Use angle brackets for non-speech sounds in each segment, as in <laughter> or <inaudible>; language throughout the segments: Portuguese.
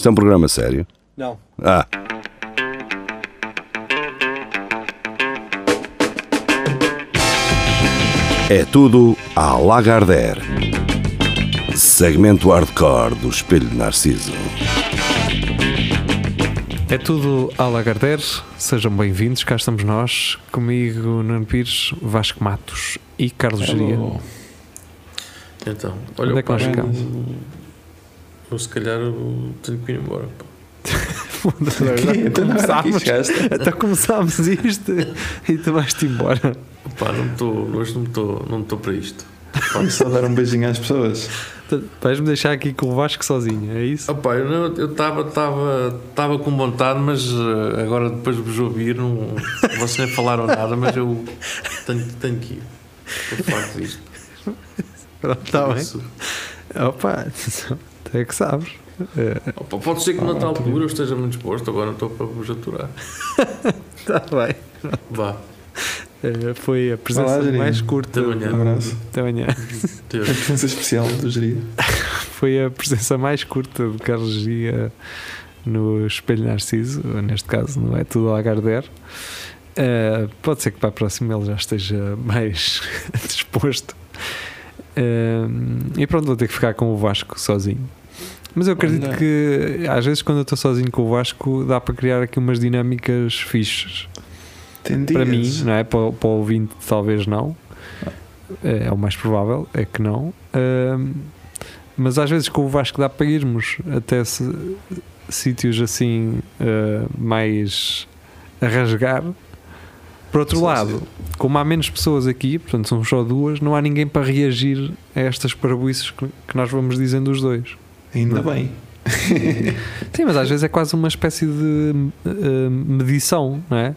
Isto é um programa sério? Não. Ah. É tudo à Lagardère. Segmento hardcore do Espelho de Narciso. É tudo à Lagardère, sejam bem-vindos, cá estamos nós, comigo Nuno Pires, Vasco Matos e Carlos Geria. Então, olha, Onde é que nós ficamos? Eu se calhar eu tenho que ir embora. pá. <laughs> Até Então aqui começámos, isto e tu vais-te embora. Pá, não estou, hoje não estou não estou para isto. Pode só dar um beijinho às pessoas. Vais-me deixar aqui com o Vasco sozinho, é isso? Pá, eu estava tava, tava com vontade, mas eh, agora depois de vos ouvir, não, vocês nem falaram nada, mas eu tenho, tenho que ir. Estou farto disto. Pronto, está bem. isso- Opa, <laughs> tu é que sabes. Opa, pode ser que noutra altura eu esteja muito disposto, agora não estou para vos aturar. Está <laughs> bem. Vá, É, foi a presença Olá, mais curta. Até amanhã. Um abraço. Até amanhã. A presença especial do geria. <laughs> Foi a presença mais curta de Carlos Gia no Espelho Narciso, neste caso não é tudo a Lagardère. Uh, pode ser que para a próxima ele já esteja mais <laughs> disposto. Uh, e pronto, vou ter que ficar com o Vasco sozinho. Mas eu acredito Olha. que às vezes quando eu estou sozinho com o Vasco dá para criar aqui umas dinâmicas fixes. Tem Para mim, não é? Para, o- para o ouvinte, talvez não. É, é o mais provável, é que não. Ahm, mas às vezes com o Vasco dá para irmos até se- sítios assim ah, mais a rasgar. Por outro Sim, lado, sim. como há menos pessoas aqui, portanto são só duas, não há ninguém para reagir a estas parabolices que, que nós vamos dizendo os dois. Ainda bem. <laughs> Sim, mas às vezes é quase uma espécie de eh, medição, não é?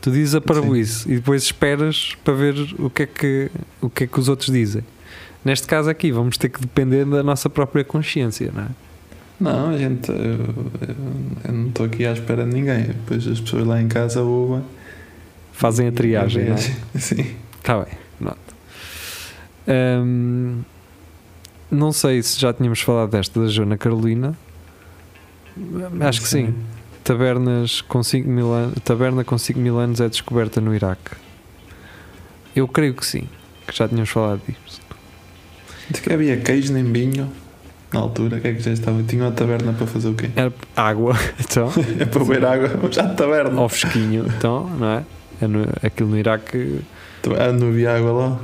Tu dizes a parabolice e depois esperas para ver o que, é que, o que é que os outros dizem. Neste caso aqui, vamos ter que depender da nossa própria consciência, não é? Não, a gente. Eu, eu- eu não estou aqui à espera de ninguém. Depois as pessoas lá em casa ouvem. Fazem a triagem, não é? <laughs> Sim. Está bem, pronto. Hum, não sei se já tínhamos falado desta da Joana Carolina. Acho que sim. Tabernas com 5 mil anos, taberna com 5 mil anos é descoberta no Iraque. Eu creio que sim, que já tínhamos falado disso. Diz que havia queijo nem vinho. Na altura, o que é que já estava? Tinha uma taberna para fazer o quê? Era água, <laughs> então, É para beber água. Já de taberna. ao fresquinho, então, não é? É no- aquilo no Iraque, Ah, não havia água lá.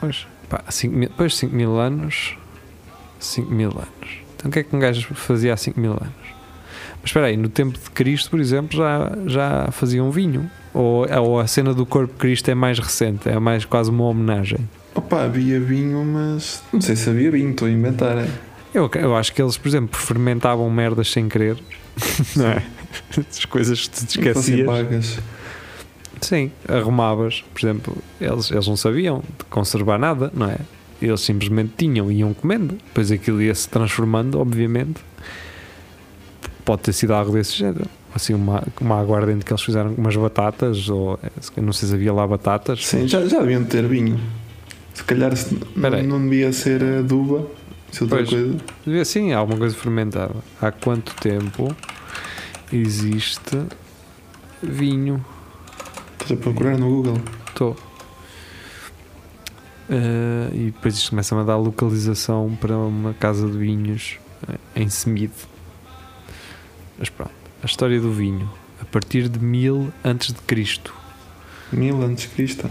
pois, pá, 5 mil, pois 5 mil anos, 5 mil anos. Então o que é que um gajo fazia há 5 mil anos? Mas espera aí, no tempo de Cristo, por exemplo, já, já faziam vinho. Ou, ou a cena do corpo de Cristo é mais recente, é mais quase uma homenagem. Opa, havia vinho, mas. Não sei se havia vinho, estou a inventar. É? Eu, eu acho que eles, por exemplo, fermentavam merdas sem querer, não é? <laughs> As coisas que te esquecias. Sim, arrumavas, por exemplo, eles, eles não sabiam de conservar nada, não é? Eles simplesmente tinham e iam comendo, depois aquilo ia se transformando, obviamente. Pode ter sido algo desse género. Assim, uma, uma aguardente que eles fizeram com umas batatas, ou eh, não sei se havia lá batatas. Sim, já, já deviam ter vinho. Se calhar se- não, não devia ser aduba, se outra Pois. coisa. Devia sim, alguma coisa fermentada. Há quanto tempo existe vinho? Estás a procurar no Google. Estou. Eh, e depois isto começa-me a dar localização para uma casa de vinhos eh, em Semide. Mas pronto, a história do vinho. A partir de 1000 antes de Cristo, Mil antes de Cristo.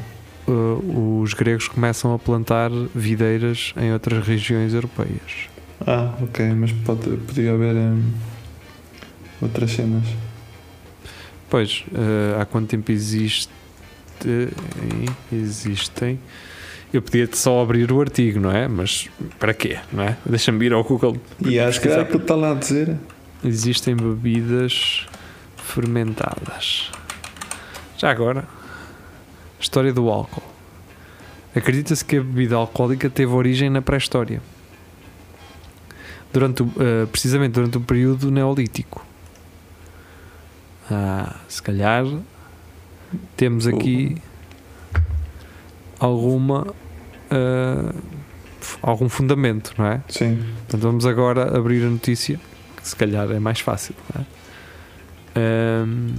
eh, os gregos começam a plantar videiras em outras regiões europeias. Ah, ok, mas pode, podia haver hum, outras cenas. Pois, eh, há quanto tempo existe existem eu podia só abrir o artigo, não é? Mas para quê, não é? Deixa-me ir ao Google E acho que era aquilo que está lá a dizer. Existem bebidas fermentadas. Já agora, história do álcool. Acredita-se que a bebida alcoólica teve origem na pré-história. Durante o- eh, precisamente durante o período neolítico. Ah, se calhar temos aqui alguma f- algum fundamento, não é? Sim. Portanto, vamos agora abrir a notícia, que se calhar é mais fácil. Não é? Ahm,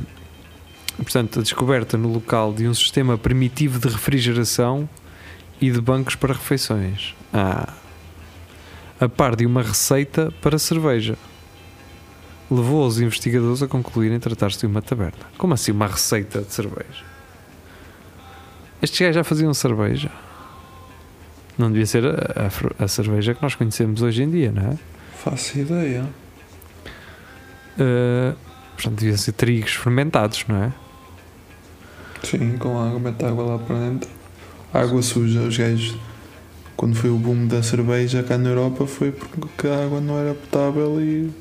portanto, a descoberta no local de um sistema primitivo de refrigeração e de bancos para refeições. Ah, a par de uma receita para cerveja. Levou os investigadores a concluírem tratar-se de uma taberna. Como assim uma receita de cerveja? Estes gajos já faziam cerveja. Não devia ser a, a a cerveja que nós conhecemos hoje em dia, não é? Faço ideia. Uh, portanto, devia ser trigos fermentados, não é? Sim, com água, mete água lá para dentro. Água suja, os gajos. Quando foi o boom da cerveja cá na Europa foi porque a água não era potável e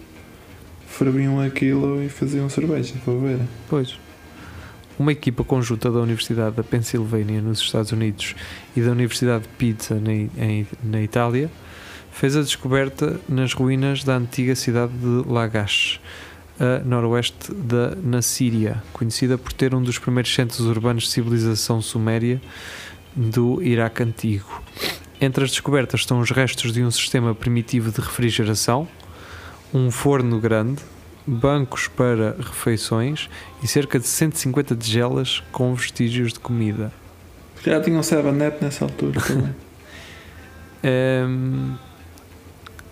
ferviam aquilo e faziam cerveja para beber. Pois. Uma equipa conjunta da Universidade da Pensilvânia, nos Estados Unidos, e da Universidade de Pisa, na, em- na Itália, fez a descoberta nas ruínas da antiga cidade de Lagash, a noroeste da na Síria, conhecida por ter um dos primeiros centros urbanos de civilização suméria do Iraque antigo. Entre as descobertas estão os restos de um sistema primitivo de refrigeração, um forno grande, bancos para refeições e cerca de 150 tigelas com vestígios de comida. Já tinham Cybernet nessa altura também. <laughs> Ehm,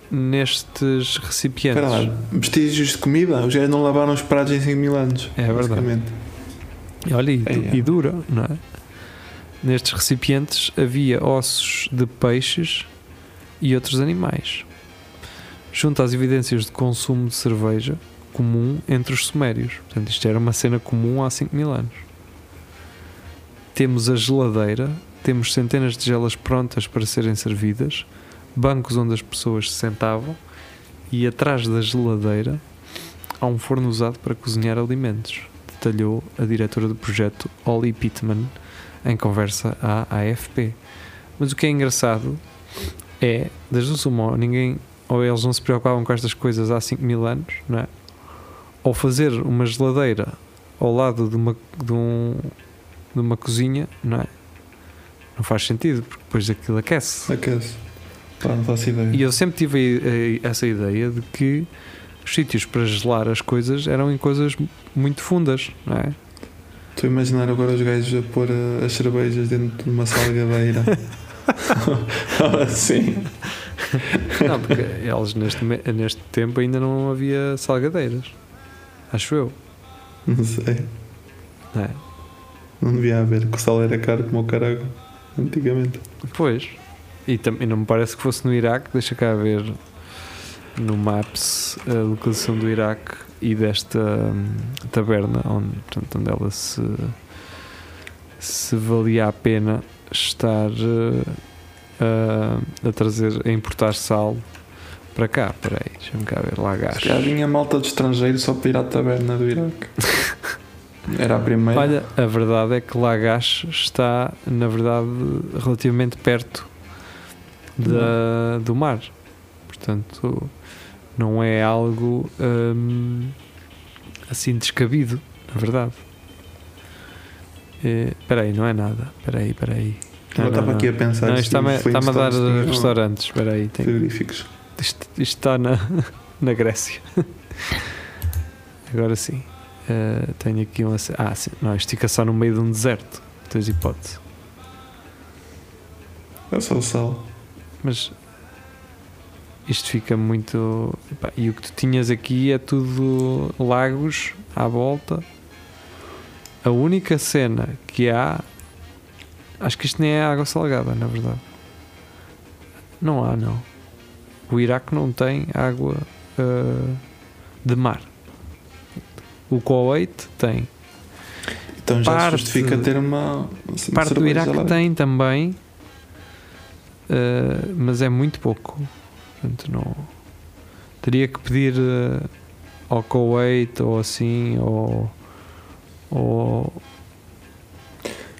nestes recipientes. Lá, vestígios de comida? Os gajos não lavaram os pratos em 5 mil anos. É verdade. Olha, e, É, é. e dura, não é? Nestes recipientes havia ossos de peixes e outros animais. Junto às evidências de consumo de cerveja comum entre os sumérios. Portanto, isto era uma cena comum há 5 mil anos. Temos a geladeira, temos centenas de gelas prontas para serem servidas, bancos onde as pessoas se sentavam e atrás da geladeira há um forno usado para cozinhar alimentos detalhou a diretora do projeto Ollie Pittman em conversa à AFP. Mas o que é engraçado é, das duas uma, ou ninguém, ou eles não se preocupavam com estas coisas há 5 mil anos, não é? Ou fazer uma geladeira ao lado de uma, de, um, de uma cozinha, não é? Não faz sentido, porque depois aquilo aquece. Aquece. Pá, não faço ideia. E eu sempre tive a- a- essa ideia de que os sítios para gelar as coisas eram em coisas muito fundas, não é? Estou a imaginar agora os gajos a pôr as cervejas dentro de uma salgadeira. <laughs> <laughs> assim. <laughs> Não, porque eles neste, neste tempo ainda não havia salgadeiras. Acho eu. Não sei. Não é? Não devia haver, que o sal era caro como o carago antigamente. Pois. E também não me parece que fosse no Iraque. Deixa cá ver no Maps a localização do Iraque e desta hum, taberna onde, portanto, onde ela se, se valia a pena estar eh, a, a trazer, a importar sal para cá. Espera aí, deixa-me cá ver. Lá gás. calhar vinha malta de estrangeiro só para ir à taberna do Iraque. Era a primeira. Olha, a verdade é que Lagash está, na verdade, relativamente perto da, do mar. Portanto, não é algo hum, assim descabido, na verdade. Eh, Espera aí, não é nada. Espera aí, espera aí. Eu estava aqui a pensar. Não, isto está-me os está-me a dar tinham restaurantes. Espera aí, tem, Frigoríficos. isto, isto está na, <laughs> na Grécia. <laughs> Agora sim. Eh, tenho aqui uma. ce- Ah, sim. Não, isto fica só no meio de um deserto. Tens hipótese. É só o sal. Mas isto fica muito. epá, e o que tu tinhas aqui é tudo lagos à volta. A única cena que há. Acho que isto nem é água salgada, na verdade. Não há, não. O Iraque não tem água ah, de mar. O Kuwait tem. Então já Parte- se justifica ter uma. Parte do Iraque lá. tem também, eh, mas é muito pouco. Portanto, não. Teria que pedir eh, ao Kuwait ou assim, ou. ou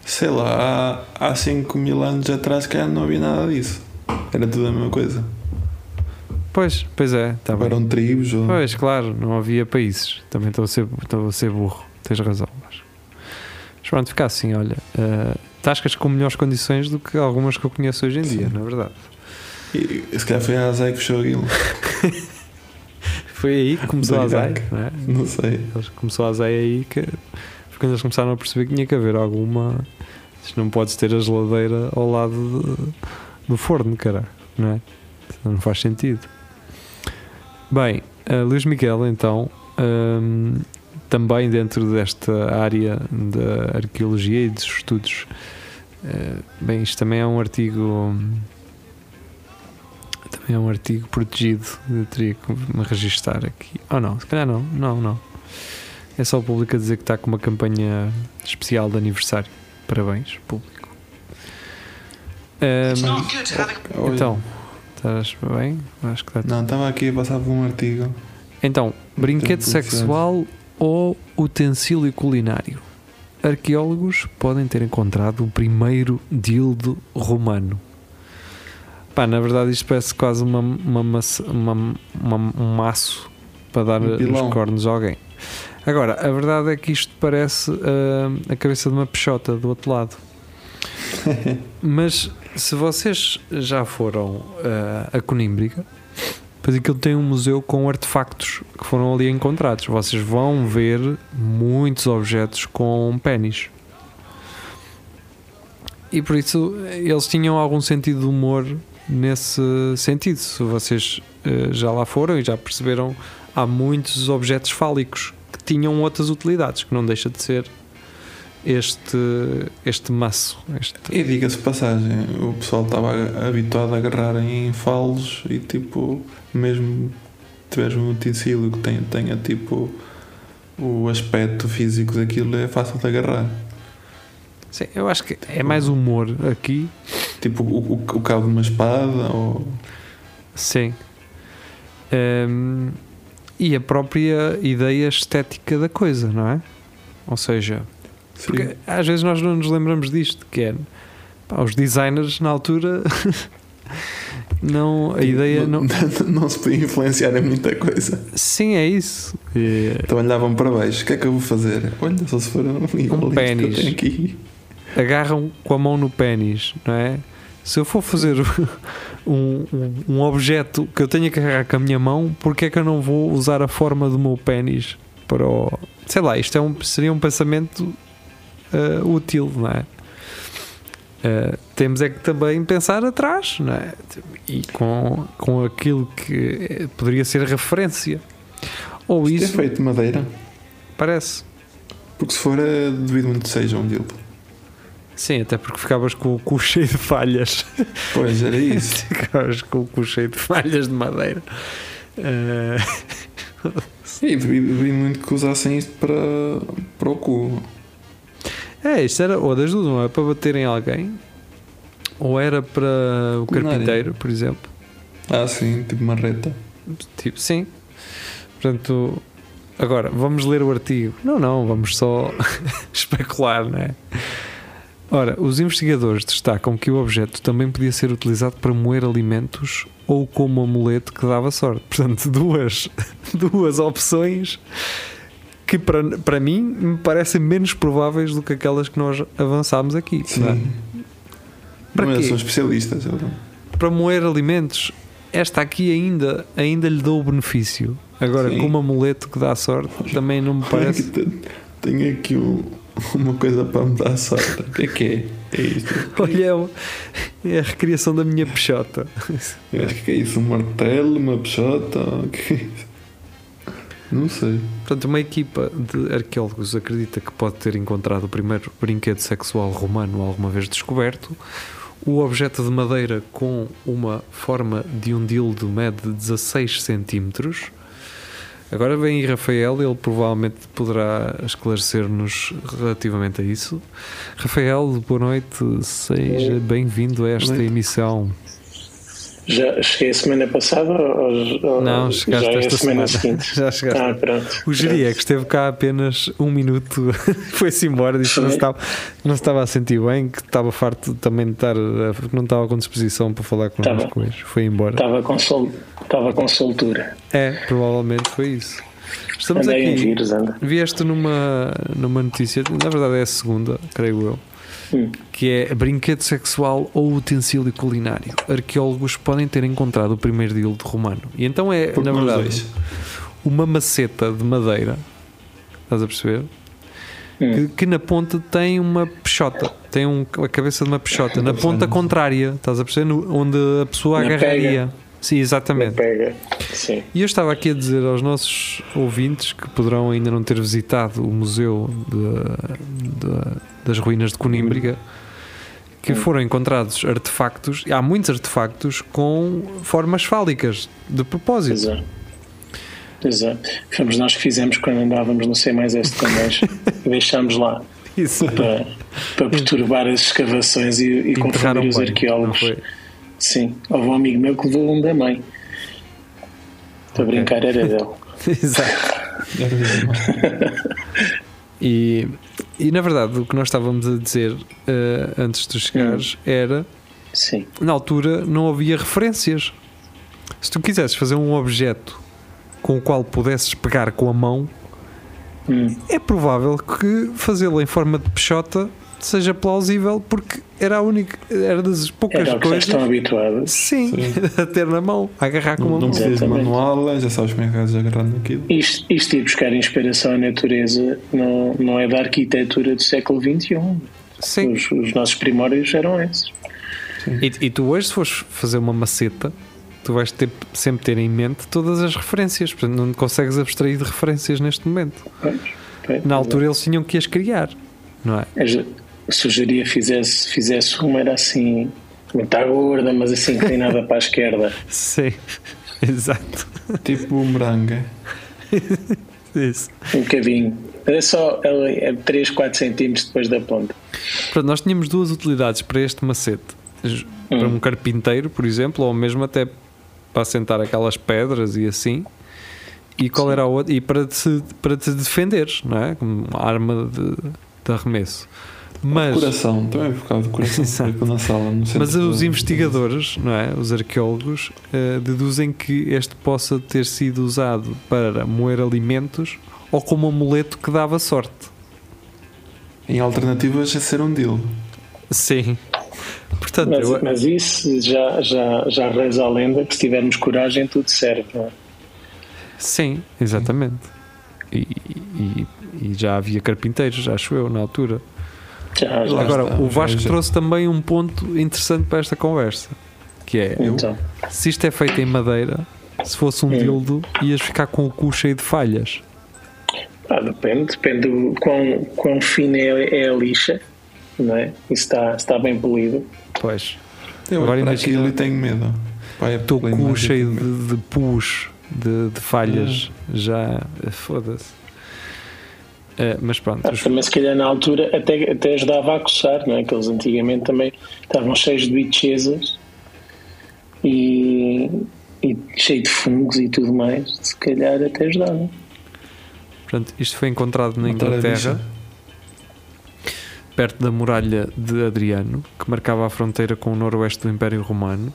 Sei lá, há, há 5 mil anos atrás que não havia nada disso. Era tudo a mesma coisa. pois, pois é, bem. Eram tribos ou. Pois, claro, não havia países. Também estou a ser, estou a ser burro, tens razão. Mas, mas pronto, fica assim, olha. eh, tascas com melhores condições do que algumas que eu conheço hoje em dia, Sim. na verdade. E, se calhar foi a Azai que fechou aquilo. <laughs> Foi aí que começou a Iraque. não é? Não sei. Começou a Zay aí que quando eles começaram a perceber que tinha que haver alguma. Não podes ter a geladeira ao lado de- do forno, cara, não é? Não faz sentido. Bem, eh, Luís Miguel, então, hum, também dentro desta área da arqueologia e dos estudos, eh, bem, isto também é um artigo. Também é um artigo protegido, eu teria que me registar aqui. Oh não, se calhar não, não, não. É só o público a dizer que está com uma campanha especial de aniversário. Parabéns, público. Olha, então, estás bem? Acho que está Não, estava aqui a passar por um artigo. Então, brinquedo sexual ou utensílio culinário? Arqueólogos podem ter encontrado o primeiro dildo romano. Pá, na verdade isto parece quase uma, uma, uma- uma- um maço para dar Um os cornos a alguém. Agora, a verdade é que isto parece ah, a cabeça de uma peixota do outro lado. <laughs> Mas se vocês já foram ah, a Conímbriga, Pois aquilo tem um museu com artefactos que foram ali encontrados. Vocês vão ver muitos objetos com pênis. E por isso eles tinham algum sentido de humor nesse sentido. Se vocês eh, já lá foram e já perceberam, há muitos objetos fálicos que tinham outras utilidades, que não deixa de ser este, este maço. Este, E diga-se passagem, o pessoal estava habituado a agarrar em falos e tipo, mesmo tiveres um utensílio que tenha, tenha tipo o aspecto físico daquilo é fácil de agarrar. Sim, eu acho que é mais humor aqui Tipo o, o, o cabo de uma espada ou. Sim. Hum, e a própria ideia estética da coisa, não é? Ou seja, Sim. porque às vezes nós não nos lembramos disto, que é pá, os designers na altura <laughs> não a ideia <laughs> não. não se podia influenciar em muita coisa. Sim, é isso. E Então olhavam para baixo, o que é que eu vou fazer? Olha, só se for um eu pênis. agarram com a mão no pênis, não é? Se eu for fazer <laughs> um, um, um objeto que eu tenha que agarrar com a minha mão, porque é que eu não vou usar a forma do meu pênis para o. Sei lá, isto é um, seria um pensamento ah, útil, não é? Ah, temos é que também pensar atrás, não é? E com, com aquilo que eh, poderia ser referência. Ou Isto é isso, feito de madeira, parece. porque se for é devido muito que seja um dildo. Sim, até porque ficavas com o cu cheio de falhas. Pois era isso. <laughs> Ficavas com o cu cheio de falhas de madeira. E devido muito que usassem isto para, para o cu. é, isto era ou das duas, não era para bater em alguém, ou era para o carpinteiro, por exemplo. Ah, sim, tipo uma reta. Tipo, sim. Portanto, agora vamos ler o artigo. Não, não, vamos só <laughs> especular, não é? Ora, os investigadores destacam que o objeto também podia ser utilizado para moer alimentos ou como amuleto que dava sorte. Portanto, duas, <laughs> duas opções que para, para mim me parecem menos prováveis do que aquelas que nós avançámos aqui. Sim. não é? Para Mas quê? são especialistas. para moer alimentos, esta aqui ainda, ainda lhe dou o benefício. Agora, Sim. como amuleto que dá sorte, também não me parece. Tenho aqui um- <laughs> uma coisa para me dar sorte. <laughs> O que é que é? É isto. Olha, é é a recriação da minha peixota. Eu acho que é isso. Um martelo, uma peixota. o que é isso? Não sei. Portanto, uma equipa de arqueólogos acredita que pode ter encontrado o primeiro brinquedo sexual romano alguma vez descoberto. O objeto de madeira com uma forma de um dildo mede 16 centímetros. Agora vem Rafael, ele provavelmente poderá esclarecer-nos relativamente a isso. Rafael, boa noite, seja bem-vindo a esta emissão. Já cheguei a semana passada ou, Não, chegaste já é a esta semana, semana. seguinte? <laughs> Já chegaste. Ah, pronto. O Geria, que esteve cá apenas um minuto, <laughs> foi-se embora, disse que não se, estava, não se estava a sentir bem, que estava farto também de estar, que não estava com disposição para falar connosco hoje. Foi embora. Estava com, sol, estava com soltura. É, provavelmente foi isso. Estamos Andei em aqui. vírus, anda. Vieste numa, numa notícia, na verdade é a segunda, creio eu, Hum. que é brinquedo sexual ou utensílio culinário. Arqueólogos podem ter encontrado o primeiro dildo romano. E então é, Porque na verdade, dois. uma maceta de madeira. Estás a perceber? Que, que na ponta tem uma peixota. Tem um, a cabeça de uma peixota. Na ponta contrária. Estás a perceber? No- onde a pessoa Na agarraria. Sim, exatamente. Pega. Sim. E eu estava aqui a dizer aos nossos ouvintes que poderão ainda não ter visitado o Museu de- de- das Ruínas de Conímbriga que foram encontrados artefactos, e há muitos artefactos com formas fálicas, de propósito. Exato. Exato. Fomos nós que fizemos quando andávamos no C mais S de Camões. <laughs> Deixámos lá Isso. para, para perturbar as escavações e, e confundir os arqueólogos. foi? Sim. Houve um amigo meu que levou um da mãe. Para brincar era dele. <laughs> Exato. <laughs> E, e na verdade, o que nós estávamos a dizer eh, antes de tu chegares era Sim. na altura não havia referências. Se tu quisesses fazer um objeto com o qual pudesses pegar com a mão, Hum. é provável que fazê-lo em forma de peixota seja plausível porque era a única, era das poucas Era já coisas estão habituados. sim, <laughs> a ter na mão, a agarrar com Não, uma não mão. precisas de manual, já sabes como é que vais agarrar naquilo. Isto, isto ir buscar inspiração à natureza não, não é da arquitetura do século XXI. Sim. Os, os nossos primórdios eram esses. E, e tu hoje, se fores fazer uma maceta, tu vais ter, sempre ter em mente todas as referências, portanto não consegues abstrair de referências neste momento. Pois, pois, Na altura eles tinham que as criar, não é? Eu sugeria fizesse, fizesse uma, era assim, está gorda, mas assim, inclinada para a esquerda. <laughs> Sim, exato. Tipo bumerangue. Isso. Um bocadinho. É só ela é 3, 4 centímetros depois da ponta. Pronto, nós tínhamos duas utilidades para este macete. Para um carpinteiro, por exemplo, ou mesmo até para assentar aquelas pedras e assim. E qual era a outra? E para te, para te defenderes, não é? Como uma arma de, de arremesso. Mas, Decoração, também decoração <laughs> Exato. tipo na sala. Mas os da- investigadores, não é? Os arqueólogos, eh, deduzem que este possa ter sido usado para moer alimentos ou como amuleto que dava sorte. Em alternativas a ser um deal. Sim. Portanto, Mas, eu- mas isso já, já, já reza a lenda que se tivermos coragem tudo serve. Não é? Sim, exatamente. E, e- e já havia carpinteiros, acho eu, na altura. Já, já Agora, está, o Vasco já- trouxe também um ponto interessante para esta conversa, que é, Então, se isto é feito em madeira, se fosse um Hum. dildo, ias ficar com o cu cheio de falhas. ah, depende, depende do quão, quão fina é, é a lixa, não é? E se está, se está bem polido. Pois, Eu Agora imagina- aquilo e tenho medo. Pai, o teu pela cu cheio de, de pus, de, de falhas, já foda-se. Eh, mas pronto, Ah, os- também se calhar na altura até, até ajudava a coçar, não é? Que eles antigamente também estavam cheios de bichezas e, e cheio de fungos e tudo mais. Se calhar até ajudava. portanto, isto foi encontrado na Inglaterra. perto da muralha de Adriano, que marcava a fronteira com o noroeste do Império Romano,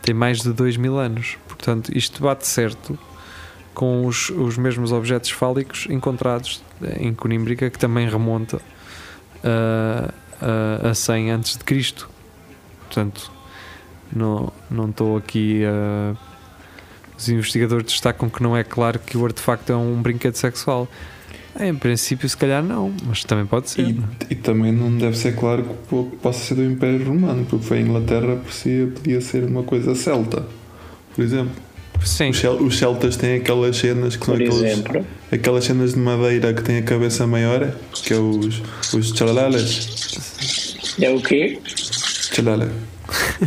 tem mais de 2 mil anos. Portanto, isto bate certo com os, os mesmos objetos fálicos encontrados em Conímbriga, que também remonta a, a, a 100 antes de Cristo. Portanto, não não estou aqui a. Os investigadores destacam que não é claro que o artefacto é um brinquedo sexual. Em princípio, se calhar não, mas também pode ser. E, é? e também não deve ser claro que po- possa ser do Império Romano, porque foi a Inglaterra, por si podia ser uma coisa celta. Por exemplo, Sim, os, cel- os celtas têm aquelas cenas que são aqueles, aquelas cenas de madeira que têm a cabeça maior, que é os, os chalales. é o quê? Chalale.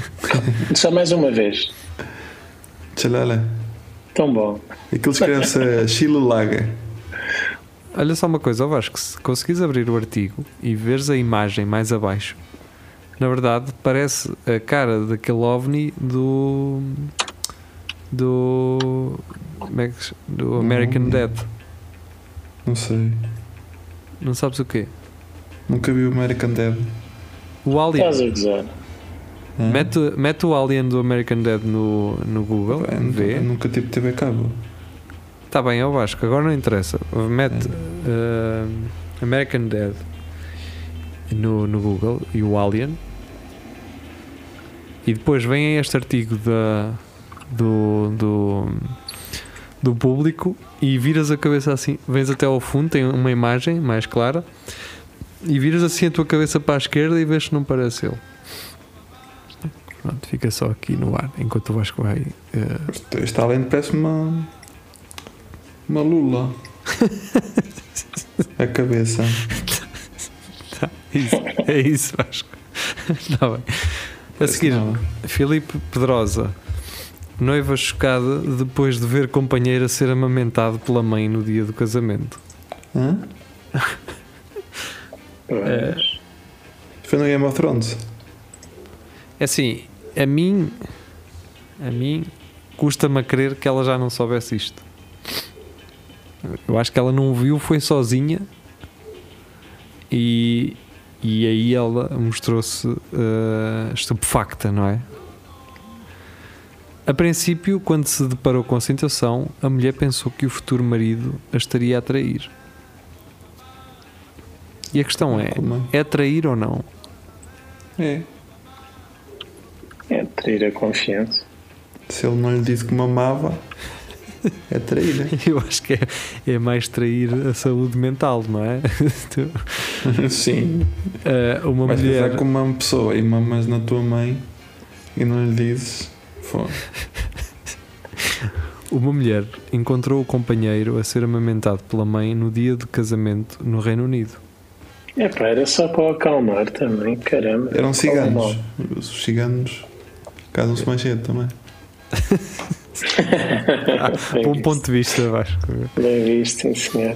<laughs> Só mais uma vez. Chalale. Tão bom. Aquilo escreve-se Chilulaga. olha só uma coisa, Vasco, se conseguires abrir o artigo e veres a imagem mais abaixo, na verdade parece a cara daquele ovni do. Do. como é que do American. Dead. Não sei. Não sabes o quê? Nunca vi o American Dead. O Alien. Estás a gozar. Mete, mete o Alien do American Dead no, no Google, eu nunca, vê. eu nunca tive TV cabo. Está bem, é o Vasco, agora não interessa. Mete uh, American Dead no, no Google e o Alien. E depois vem este artigo da, do, do, do público e viras a cabeça assim, vens até ao fundo, tem uma imagem mais clara e viras assim a tua cabeça para a esquerda e vês se não parece ele. Pronto, fica só aqui no ar enquanto o Vasco vai. eh, Este- Este além parece uma. Uma lula. <laughs> A cabeça. isso, é isso, Vasco. Está <laughs> bem. A seguir. Filipe Pedrosa, noiva chocada depois de ver companheira ser amamentado pela mãe no dia do casamento. Hã? É. Foi no Game of Thrones. É assim, a mim, a mim, custa-me a crer que ela já não soubesse isto. Eu acho que ela não viu, foi sozinha e, e aí ela mostrou-se eh, estupefacta, não é? A princípio, quando se deparou com a situação, a mulher pensou que o futuro marido a estaria a trair. E a questão é: Como é trair ou não? é? É. Trair a confiança. Se ele não lhe disse que mamava, é traíra. <laughs> Eu acho que é, é mais trair a saúde mental, não é? <laughs> Sim. eh, uma Vais mulher. com uma pessoa e mamas na tua mãe e não lhe dizes. <laughs> Uma mulher encontrou o companheiro a ser amamentado pela mãe no dia de casamento no Reino Unido. É pá, era só para o acalmar também, caramba. Eram ciganos. Os ciganos casam-se mais cedo também. Bem <laughs> Bom visto. ponto de vista, Vasco. Bem visto, sim senhor.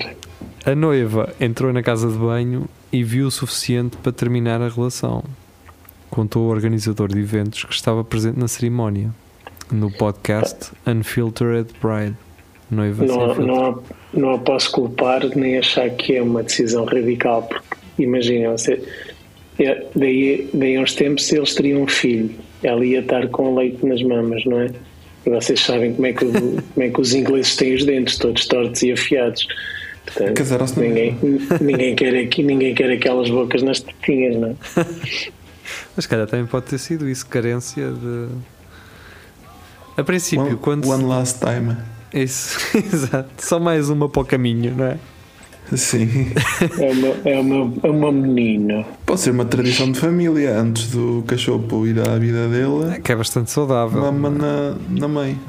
A noiva entrou na casa de banho e viu o suficiente para terminar a relação. Contou o organizador de eventos que estava presente na cerimónia, no podcast Unfiltered Bride. Noiva Não, não, a- não a posso culpar nem achar que é uma decisão radical, porque imagina, você, é, daí, daí a uns tempos eles teriam um filho, ela ia estar com leite nas mamas, não é? E vocês sabem como é que, <laughs> como é que os ingleses têm os dentes, todos tortos e afiados. Portanto, ninguém, ninguém, quer aqui, ninguém quer aquelas bocas nas tetinhas, não é? <laughs> Mas se calhar também pode ter sido isso, carência de. A princípio, One, quando. one last time. Isso, <laughs> exato. Só mais uma para o caminho, não é? Sim. É uma, é uma, é uma menina. Pode ser uma tradição de família. Antes do cachorro ir à vida dele, Que é bastante saudável. mama na, na mãe.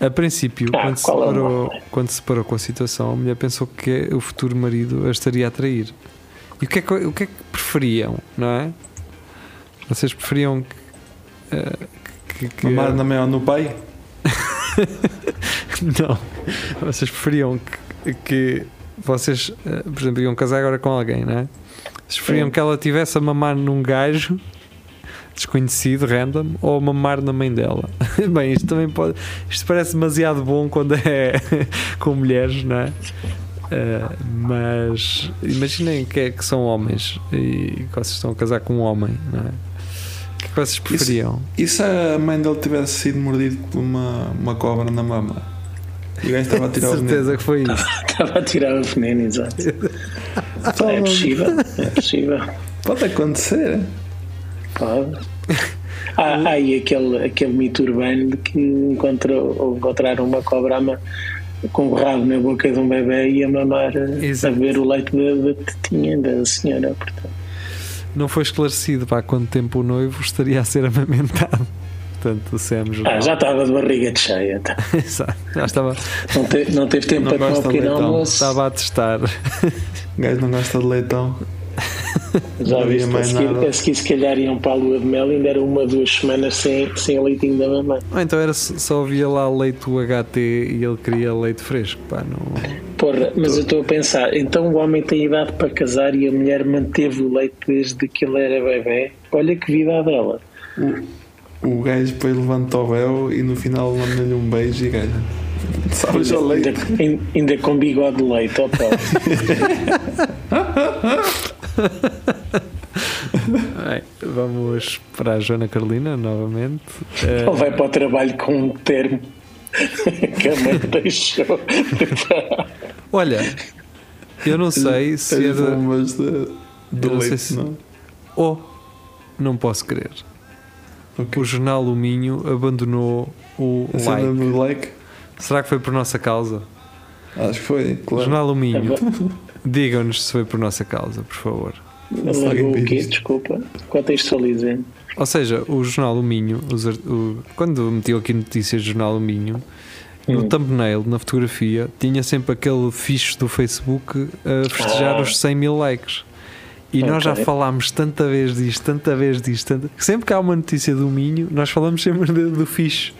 A princípio, Ah, quando, se é parou, quando se parou com a situação, a mulher pensou que o futuro marido a estaria a trair. E o que é que, o que, é que preferiam, não é? Vocês preferiam que. eh, que, que- Mamar na mãe ou no pai? <laughs> Não. Vocês preferiam que, que vocês, eh, por exemplo, iam casar agora com alguém, não é? Vocês preferiam Sim. que ela tivesse a mamar num gajo desconhecido, random, ou mamar na mãe dela? <laughs> Bem, isto também pode. Isto parece demasiado bom quando é <laughs> com mulheres, não é? Eh, mas imaginem que, é, que são homens e que vocês estão a casar com um homem, não é? O que é que vocês preferiam? E se a mãe dele tivesse sido mordido por uma, uma cobra na mama? E o gajo estava a tirar o certeza veneno. que foi isso. <laughs> Estava a tirar o veneno, exato. É possível, é possível. Pode acontecer. Pode. Ah, ah, e aquele, aquele mito urbano de que encontrou, encontraram uma cobra a com o rabo na boca de um bebê e a mamar, a Exato. ver o leite da, da tetinha da senhora. Portanto. Não foi esclarecido para quanto tempo o noivo estaria a ser amamentado. Portanto, o Sam Ah, já estava de barriga de cheia. tá. <laughs> Exato. Já estava, Não, te- não teve tempo Não para tomar um pequeno leitão. almoço. estava a testar. O gajo não gosta de leitão. <laughs> Já viste, a mais seguir, nada. a seguir, se calhar iam para a lua de mel e ainda era uma, duas semanas sem, sem leitinho da mamãe. Ou então era só havia lá leite UHT e ele queria leite fresco. Pá, não... Porra, mas eu estou a pensar, então o homem tem idade para casar e a mulher manteve o leite desde que ele era bebê. Olha que vida dela. O gajo depois levanta o véu e no final manda-lhe um beijo e gajo. <laughs> Sabes Ainda, leite. ainda- ainda com bigode de leite, ó. <laughs> <laughs> Bem, vamos para a Joana Carolina novamente. Eh, Ele vai para o trabalho com um termo <laughs> que a mãe deixou. olha, eu não sei se é As de, bombas de. Do não sei leite, se- não? Oh, não posso crer. Ok. O jornal O Minho abandonou o cena like. like? Será que foi por nossa causa? Acho que foi, O claro. jornal O É Minho, digam-nos se foi por nossa causa, por favor. se alguém o quê? isto. Desculpa. Contextualizem. Ou seja, o jornal O Minho, os o- quando meteu aqui notícias do jornal O Minho, no Hum. thumbnail, na fotografia, tinha sempre aquele fiche do Facebook a festejar Ah. os 100 mil likes. E nós já falámos tanta vez disto, tanta vez disto, tanta... sempre que há uma notícia do Minho, nós falamos sempre do, do fiche.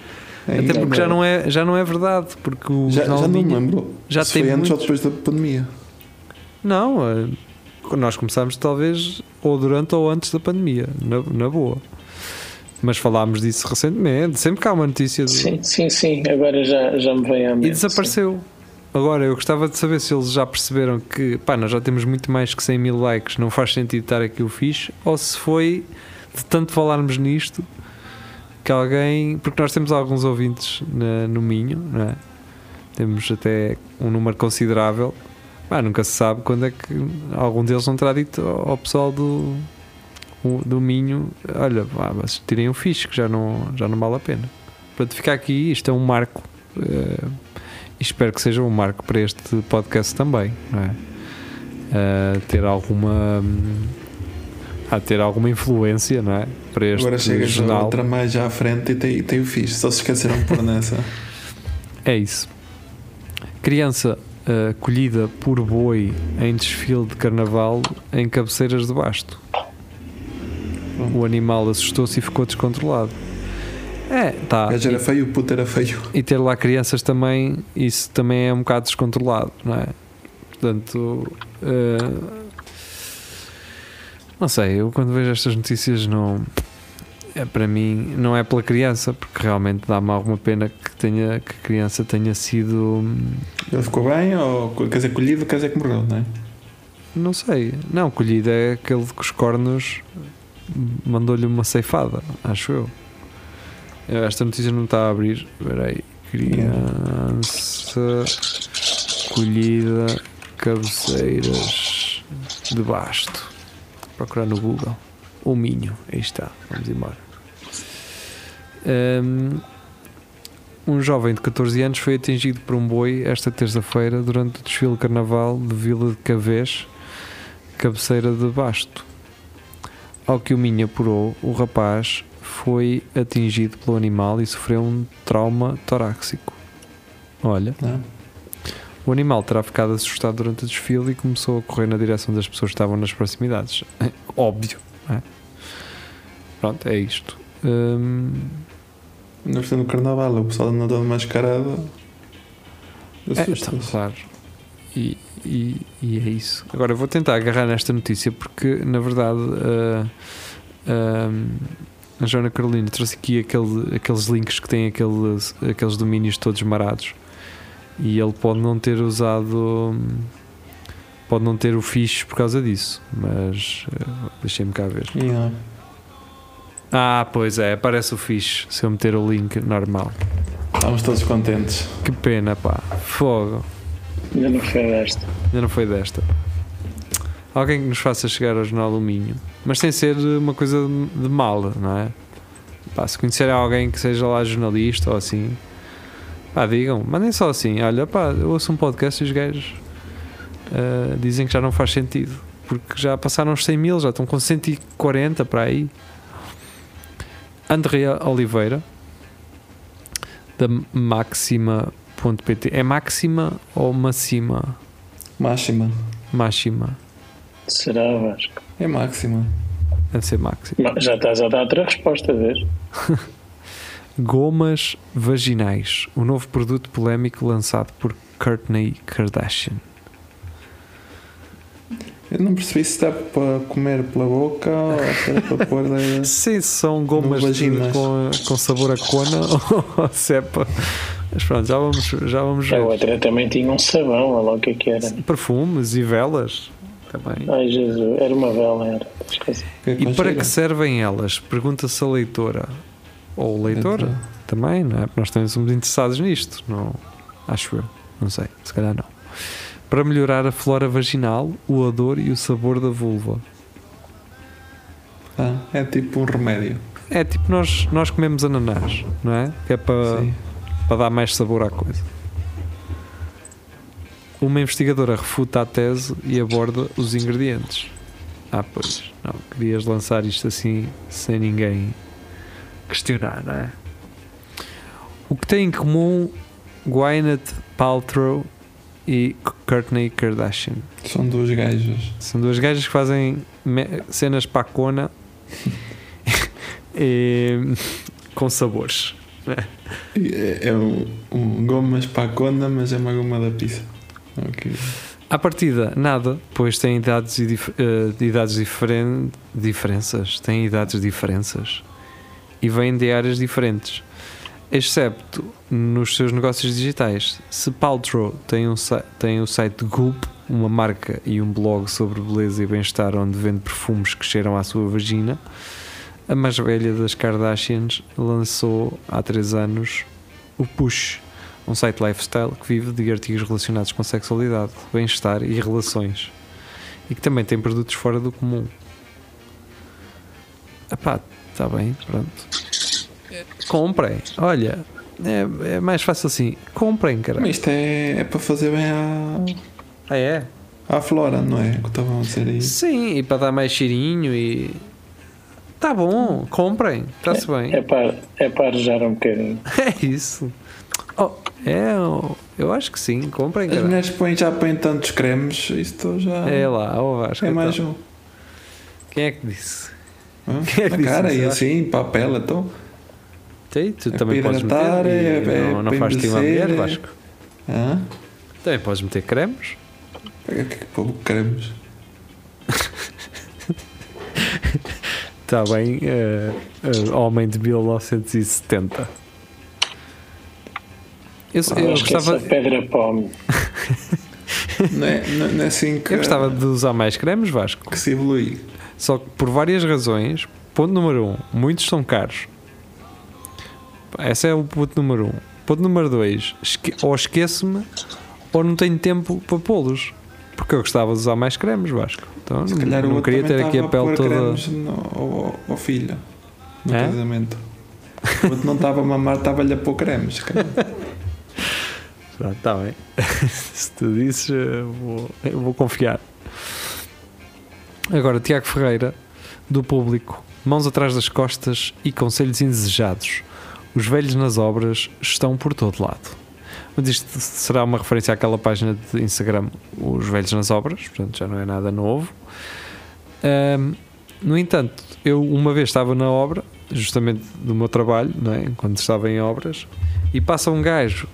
É Até porque já não, é, já não é verdade, porque o Já, jornal já não me Minho. lembro. já se tem foi antes ou muitos. depois da pandemia. Não, eh, nós começámos talvez ou durante ou antes da pandemia, na, na boa. Mas falámos disso recentemente, sempre que há uma notícia do... Sim, sim, sim. Agora já, já me veio à mente. e desapareceu. Agora, eu gostava de saber se eles já perceberam que pá, nós já temos muito mais que 100 mil likes, não faz sentido estar aqui o fixe, ou se foi de tanto falarmos nisto que alguém. Porque nós temos alguns ouvintes na- no Minho, não é? Temos até um número considerável. Pá, nunca se sabe quando é que algum deles não terá dito ao pessoal do, do Minho: olha, pá, mas tirem o fixe, que já não, já não vale a pena. Portanto, ficar aqui, isto é um marco. e espero que seja um marco para este podcast também, não é? Eh, ter alguma. a ter alguma influência, não é? Para este Agora chega a jornal. outra mais à frente e tem, tem o fixe. Só se esqueceram de pôr nessa. <laughs> É isso. Criança eh, colhida por boi em desfile de carnaval em cabeceiras de basto. O animal assustou-se e ficou descontrolado. É, tá. Gajo era E, feio, o puto era feio. e ter lá crianças também, isso também é um bocado descontrolado, não é? Portanto, eh, não sei, eu quando vejo estas notícias não. É, para mim, não é pela criança, porque realmente dá-me alguma pena que, tenha, que a criança tenha sido. hum, Ele ficou bem ou quer dizer colhido, quer dizer que morreu, não é? Não sei. Não, colhida é aquele que os cornos mandou-lhe uma ceifada, acho eu. Esta notícia não está a abrir. Espera aí. Criança colhida cabeceiras de basto. Procurar no Google. O Minho. Aí está. Vamos embora. Um jovem de 14 anos foi atingido por um boi esta terça-feira durante o desfile de carnaval de Vila de Cavés, cabeceira de Basto. Ao que o Minho apurou, o rapaz foi atingido pelo animal e sofreu um trauma torácico. Olha, Não? o animal terá ficado assustado durante o desfile e começou a correr na direção das pessoas que estavam nas proximidades. <laughs> Óbvio. é? Pronto, é isto. Hum, Nós estamos no carnaval, o pessoal anda todo mascarado. É, então, Assusta-se. claro. E, e, e é isso. Agora eu vou tentar agarrar nesta notícia porque, na verdade, ah, ah, a Joana Carolina trouxe aqui aquele, aqueles links que têm aqueles, aqueles domínios todos marados e ele pode não ter usado. Pode não ter o fixe por causa disso, mas ah, deixem-me cá ver. Yeah. Ah, pois é, aparece o fixe se eu meter o link normal. Estamos todos contentes. Que pena, pá, fogo. Ainda não foi desta. Ainda não foi desta. Alguém que nos faça chegar ao Jornal do Minho, mas sem ser uma coisa de mal, não é? Pá, se conhecerem alguém que seja lá jornalista ou assim, pá, digam, mandem só assim: olha, pá, eu ouço um podcast e os gajos ah, dizem que já não faz sentido, porque já passaram os 100 mil, já estão com 140 para aí. Andrea Oliveira, da Máxima.pt. É Máxima ou Máxima? Máxima. Máxima. Será, Vasco? É máxima. Deve ser Máxima. Já estás a dar outra resposta, vês? <laughs> Gomas vaginais. O novo produto polémico lançado por Kourtney Kardashian. Eu não percebi se dá para comer pela boca ou se era para <laughs> pôr da... Se são gomas de- com, com sabor a cona <laughs> ou cepa. Mas pronto, já vamos, já vamos A ver. outra também tinha um sabão, olha lá o que é que era. Perfumes e velas. Também. Ai Jesus, era uma vela, era. Esqueci. E para que servem elas? Pergunta-se a leitora. Ou o leitor Leitora. também, não é? Porque nós também somos interessados nisto. Não, acho eu. Não sei. Se calhar não. Para melhorar a flora vaginal, o odor e o sabor da vulva. É tipo um remédio. É tipo nós, nós comemos ananás, não é? Que é para, Sim. para dar mais sabor à coisa. Uma investigadora refuta a tese e aborda os ingredientes. Ah, pois, não, querias lançar isto assim sem ninguém questionar, não é? O que tem em comum Gwyneth Paltrow e Courtney Kardashian? São duas gajas. São duas gajas que fazem cenas para a cona e- com sabores. É, é um, um gomas para a conda, mas é uma goma da pizza. Ok. À partida, nada, pois têm idades, e dif- de idades diferen- diferenças. Têm idades diferenças e vêm de áreas diferentes, excepto nos seus negócios digitais. Se Paltrow tem, um, tem o site Goop, uma marca e um blog sobre beleza e bem-estar onde vende perfumes que cheiram à sua vagina, a mais velha das Kardashians lançou há 3 anos o Push, um site lifestyle que vive de artigos relacionados com sexualidade, bem-estar e relações. E que também tem produtos fora do comum. Epá, está bem, pronto. Comprem, olha, é, é mais fácil assim. Comprem, Mas caralho. isto é, é para fazer bem à, Ah, é? à flora, não é? Que estavam a dizer aí. Sim, e para dar mais cheirinho e. Tá bom, comprem, está-se bem. É para, é para arejar um bocadinho. <laughs> É isso. Oh, é, oh, eu acho que sim, comprem, As cara. mulheres põem, já põem tantos cremes, isto já É lá, ó Vasco. é então. mais um. Quem é que disse? Hã? Quem é que Na disse cara isso? e assim, para a pele, então. Sim, tu É também podes meter. e é- é não não faz mulher, é- Vasco. Hã? Também podes meter cremes. Pega que povo cremes. Está bem, eh, eh, homem de 1970. Eu, eu, Eu gostava, pedra pome. <laughs> Não é, não, não é assim que, eu gostava de usar mais cremes, Vasco. que se evolui. Só que por várias razões. Ponto número um, muitos são caros. Esse é o ponto número um. Ponto número dois, esque- ou esqueço-me ou não tenho tempo para pô-los. Porque eu gostava de usar mais cremes, Vasco. Então Se não, não queria ter aqui a pele toda. no, ao, filho no É? casamento. O outro não estava a mamar, estava-lhe a pôr cremes. <laughs> Pronto, está bem. <laughs> Se tu disses, eu vou, eu vou confiar. Agora, Tiago Ferreira, do público, mãos atrás das costas e conselhos indesejados. Os velhos nas obras estão por todo lado. Mas isto será uma referência àquela página de Instagram, Os Velhos nas Obras, portanto já não é nada novo. Ahm, no entanto, eu uma vez estava na obra, justamente do meu trabalho, não é? quando estava em obras, e passa um gajo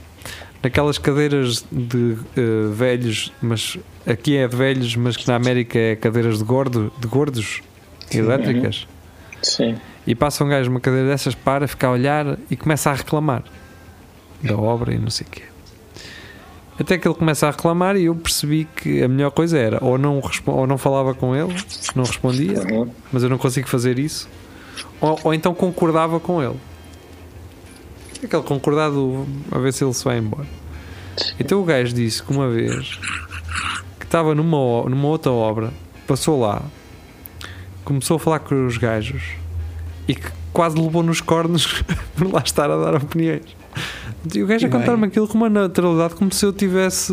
naquelas cadeiras de eh, velhos, mas aqui é de velhos, mas que na América é cadeiras de, gordo, de gordos elétricas. Sim. E passa um gajo numa cadeira dessas, para, fica a olhar e começa a reclamar da obra e não sei o quê. Até que ele começa a reclamar e eu percebi que a melhor coisa era ou não, ou não falava com ele, não respondia, Uhum. mas eu não consigo fazer isso, ou, ou então concordava com ele. Aquele concordado a ver se ele se vai embora. Então o gajo disse que uma vez que estava numa, numa outra obra, passou lá, começou a falar com os gajos e que quase levou nos cornos <laughs> por lá estar a dar opiniões. E o gajo a contar-me aquilo com uma naturalidade como se eu tivesse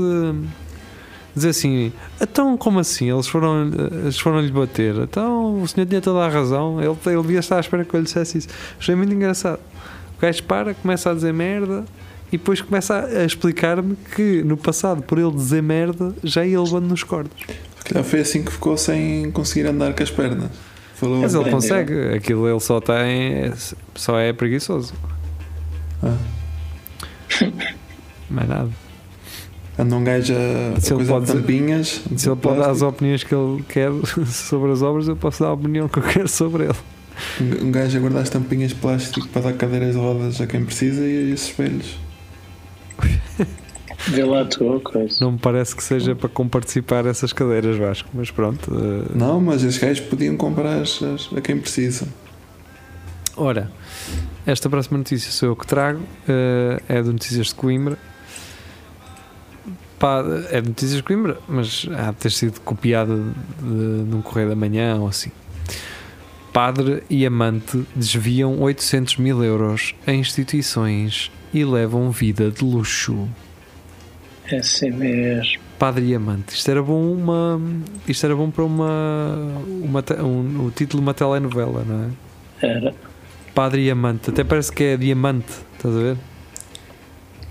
dizer assim, então como assim? Eles foram eles foram lhe bater, então o senhor tinha toda a razão, ele, ele devia estar à espera que eu lhe dissesse isso. Achei muito engraçado. O gajo para, começa a dizer merda e depois começa a, explicar-me que no passado, por ele dizer merda, já ia levando nos cornos. Se calhar foi assim que ficou sem conseguir andar com as pernas. Falou, Mas ele consegue, aquilo ele só tem, só é preguiçoso. Ah. <laughs> Mais nada. anda um gajo a, Se a coisa pode tampinhas. Se ele pode dar as opiniões que ele quer <laughs> sobre as obras, eu posso dar a opinião que eu quero sobre ele. Um gajo a guardar as tampinhas de plástico para dar cadeiras de rodas a quem precisa e esses velhos. <laughs> Vê lá a tua coisa. Não me parece que seja para comparticipar essas cadeiras, Vasco, mas pronto. eh, Não, mas esses gajos podiam comprar as, as- a quem precisa. Ora, esta próxima notícia sou eu que trago, eh, é de Notícias de Coimbra. Pá, é de Notícias de Coimbra, mas há de ter sido copiada de, de um correio da manhã ou assim. Padre e amante desviam 800 mil euros a instituições e levam vida de luxo. É assim mesmo. Padre e amante. Isto era bom uma. Isto era bom para uma. uma um, o título de uma telenovela, não é? Era. Padre e amante. Até parece que é diamante, estás a ver?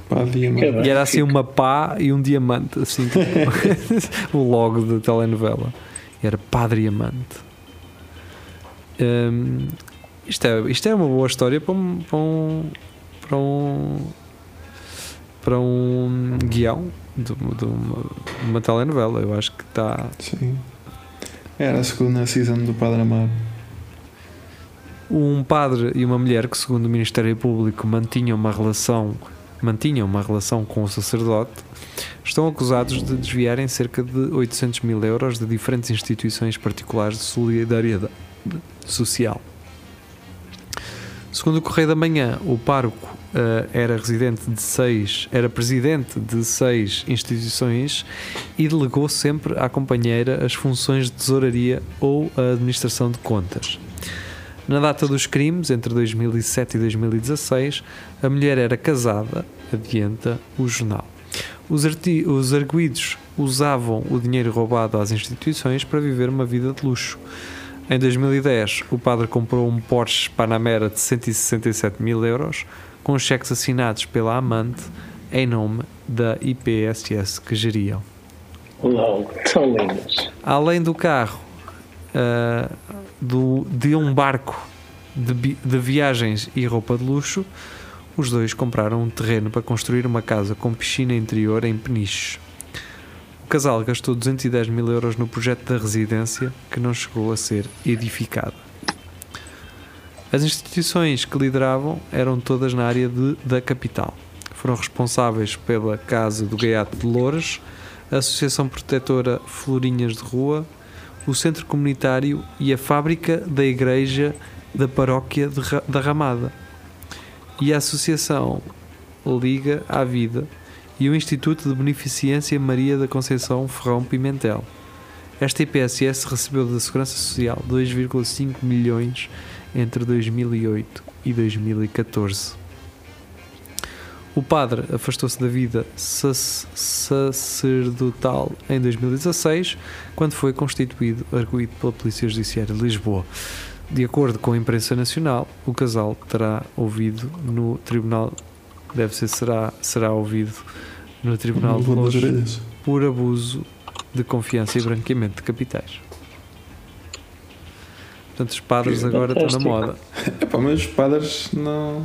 Pá, diamante. Que bem. E era assim uma pá e um diamante, assim tipo, <laughs> <laughs> o logo da telenovela. E era Padre e amante. Hum, isto, é, isto é uma boa história para um, para um, para um, para um guião de, de uma, uma telenovela. Eu acho que está. Sim. Era a segunda season do Padre Amaro. Um padre e uma mulher que, segundo o Ministério Público, mantinham uma relação, mantinham uma relação com o sacerdote, estão acusados de desviarem cerca de 800 mil euros de diferentes instituições particulares de solidariedade social. Segundo o Correio da Manhã, o pároco eh, era residente de seis, era presidente de seis instituições e delegou sempre à companheira as funções de tesouraria ou a administração de contas. Na data dos crimes, entre 2007 e 2016, a mulher era casada, adianta o jornal. Os, os arguídos usavam o dinheiro roubado às instituições para viver uma vida de luxo. Em 2010, o padre comprou um Porsche Panamera de 167 mil euros, com cheques assinados pela amante em nome da IPSS que geriam. Logo, são lindas. Além do carro, ah, do, de um barco de, de viagens e roupa de luxo, os dois compraram um terreno para construir uma casa com piscina interior em Peniche. O casal gastou 210 mil euros no projeto da residência que não chegou a ser edificada. As instituições que lideravam eram todas na área de- da capital. Foram responsáveis pela Casa do Gaiato de Loures, a Associação Protetora Florinhas de Rua, o Centro Comunitário e a Fábrica da Igreja da Paróquia de da Ramada. E a Associação Liga à Vida e o Instituto de Beneficência Maria da Conceição Ferrão Pimentel. Esta IPSS recebeu da Segurança Social 2,5 milhões entre 2008 e 2014. O padre afastou-se da vida sac- sacerdotal em 2016, quando foi constituído arguído pela Polícia Judiciária de Lisboa. De acordo com a imprensa nacional, o casal terá ouvido no tribunal, deve ser será será ouvido no tribunal de orelhas. por abuso de confiança e branqueamento de capitais. Portanto, os padres agora estão na Fantástico. moda. <laughs> Epá, mas os padres não.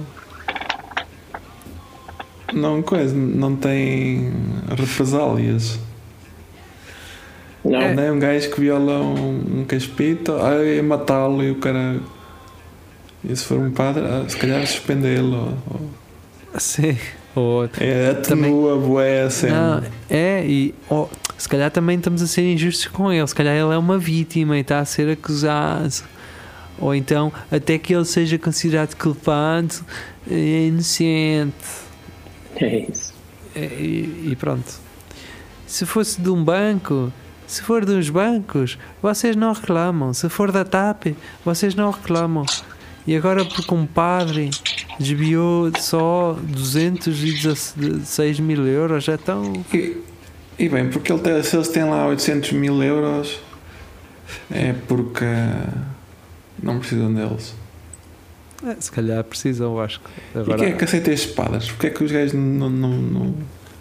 Não, coisa, não têm represálias. Não, É. Não é um gajo que viola um, um caspito, ah, é matá-lo e o cara. E se for um padre, ah, se calhar suspendê-lo. ou- Sim. Ou É, atenua, bué, a cena. É, e oh, se calhar também estamos a ser injustos com ele. Se calhar ele é uma vítima e está a ser acusado. Ou então, até que ele seja considerado culpado, é inocente. é isso. É, E, e pronto. Se fosse de um banco, se for dos bancos, vocês não reclamam. Se for da TAP, vocês não reclamam. E agora, porque um padre desviou só 216 mil euros, já estão. E, e bem, porque ele tem, se eles têm lá 800 mil euros, é porque não precisam deles. É, se calhar precisam, eu acho que. E Agora, quem é que aceita estes padres? Porque é que os gajos não, não, não,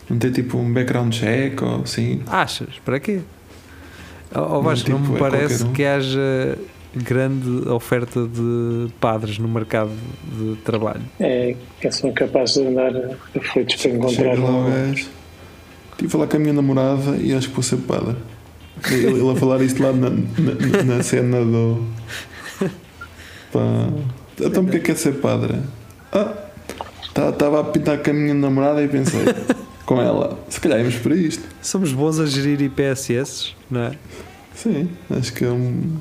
não têm tipo um background check ou assim? Achas? Para quê? Ó oh, Não, Vasco, não tipo, me é parece um. que haja grande oferta de padres no mercado de trabalho. É que são capazes de andar aflitos para encontrar Chega lá o um. gajo. Estive a falar com a minha namorada e acho que vou ser padre. Ele, ele a falar isto lá na, na, na cena do. Pá. Então porque é que quer ser padre? Ah, estava a pintar com a minha namorada e pensei, com ela, se calhar íamos para isto. Somos bons a gerir IPSS, não é? Sim, acho que é um.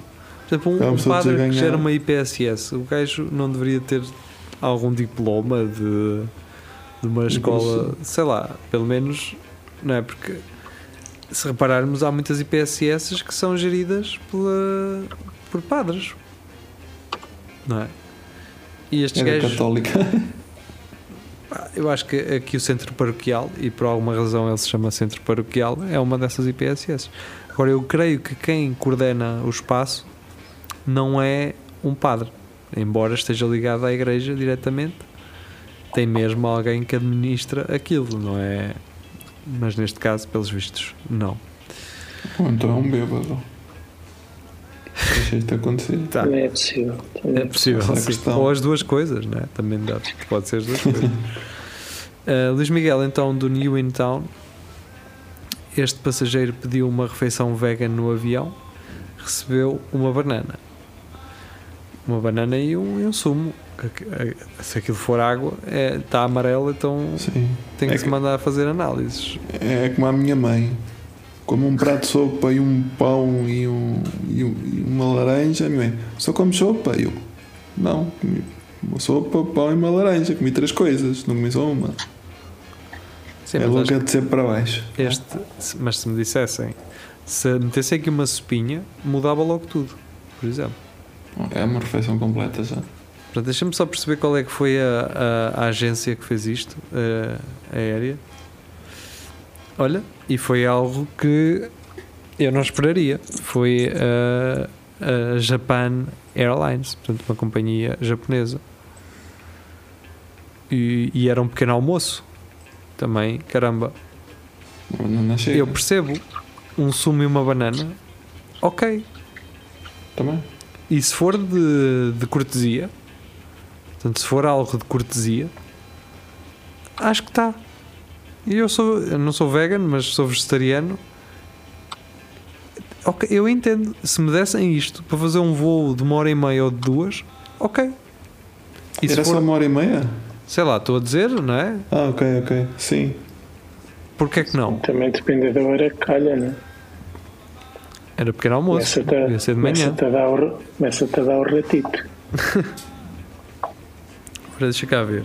Por exemplo, um, É uma um padre que gera uma IPSS, o gajo não deveria ter algum diploma de, de uma escola, sei lá, pelo menos, não é? Porque se repararmos, há muitas IPSS que são geridas pela, por padres. não é? E estes Era gajos, católica. pá, eu acho que aqui o centro paroquial, e por alguma razão ele se chama centro paroquial, é uma dessas IPSS. Agora, eu creio que quem coordena o espaço não é um padre, embora esteja ligado à igreja diretamente, tem mesmo alguém que administra aquilo, não é? Mas neste caso, pelos vistos, não. Ou então é um bêbado. Deixa isto acontecer. Tá. Também é possível. Também É possível, é. Ou as duas coisas, né? Também dá, pode ser as duas coisas. <laughs> Uh, Luís Miguel, então, do New In Town. Este passageiro pediu uma refeição vegan no avião, recebeu uma banana. Uma banana e um, e um sumo. Que- Se aquilo for água, está amarelo, então Sim. tem que É se que- mandar fazer análises. É como a minha mãe. Como um prato de sopa e um pão e, um, e, um- e uma laranja. Minha mãe, só come sopa? Eu, não. Comi uma sopa, pão e uma laranja. Comi três coisas, não comi só uma. Sim, é logo a descer para baixo. este, mas se me dissessem, se metessem aqui uma sopinha, mudava logo tudo, por exemplo. É uma refeição completa já. Deixa-me só perceber qual é que foi a, a- a agência que fez isto, a aérea. Olha, e foi algo que eu não esperaria. Foi a, a Japan Airlines, portanto, uma companhia japonesa. E, e era um pequeno almoço também, caramba. Eu percebo um sumo e uma banana, ok. Também. E se for de, de cortesia, portanto, se for algo de cortesia, acho que está. E eu sou, eu não sou vegan, mas sou vegetariano. Ok, eu entendo. Se me dessem isto para fazer um voo de uma hora e meia ou de duas, ok. E Era for, só uma hora e meia? sei lá, estou a dizer, não é? Ah, ok, ok. Sim. Porquê que não? Também depende da hora que calha, né? Era pequeno almoço, ia ser de manhã. começa-te a dar o- ratito. <laughs> Ora, deixa cá ver.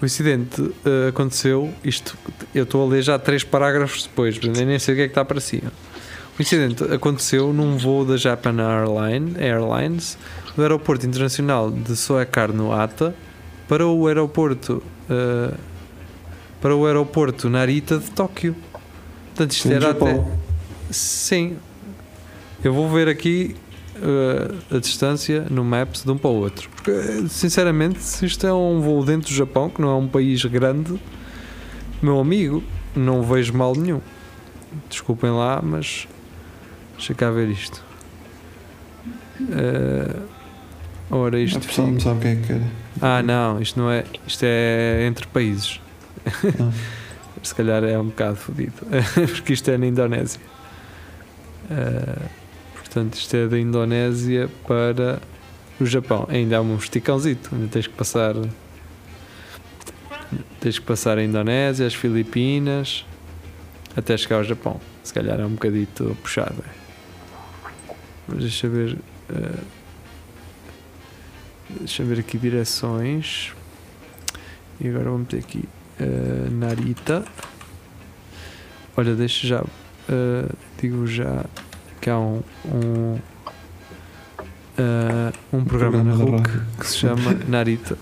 O incidente eh, aconteceu, isto eu estou a ler já três parágrafos depois, nem sei o que é que está para cima. O incidente aconteceu num voo da Japan Airline, Airlines do aeroporto internacional de Soekar no Ata para o aeroporto eh, para o aeroporto Narita de Tóquio. Portanto, isto era até. Sim. Eu vou ver aqui uh, a distância no Maps de um para o outro. Porque, sinceramente, se isto é um voo dentro do Japão, que não é um país grande, meu amigo, não vejo mal nenhum. Desculpem lá, mas deixa cá ver isto. Uh, ora, A isto. pessoa não sabe o que é que era. Ah, não, isto não é. Isto é entre países. Ah. <laughs> Se calhar é um bocado fodido. <laughs> Porque isto é na Indonésia. Uh, portanto, isto é da Indonésia para o Japão. Ainda há um esticãozito. Ainda tens que passar. Tens que passar a Indonésia, as Filipinas, até chegar ao Japão. Se calhar é um bocadito puxado. Mas deixa ver. uh, deixa ver aqui direções. E agora vou meter aqui uh, Narita. Olha, deixa já. uh, digo já que há um. um uh, um programa, na RUC que se chama <laughs> Narita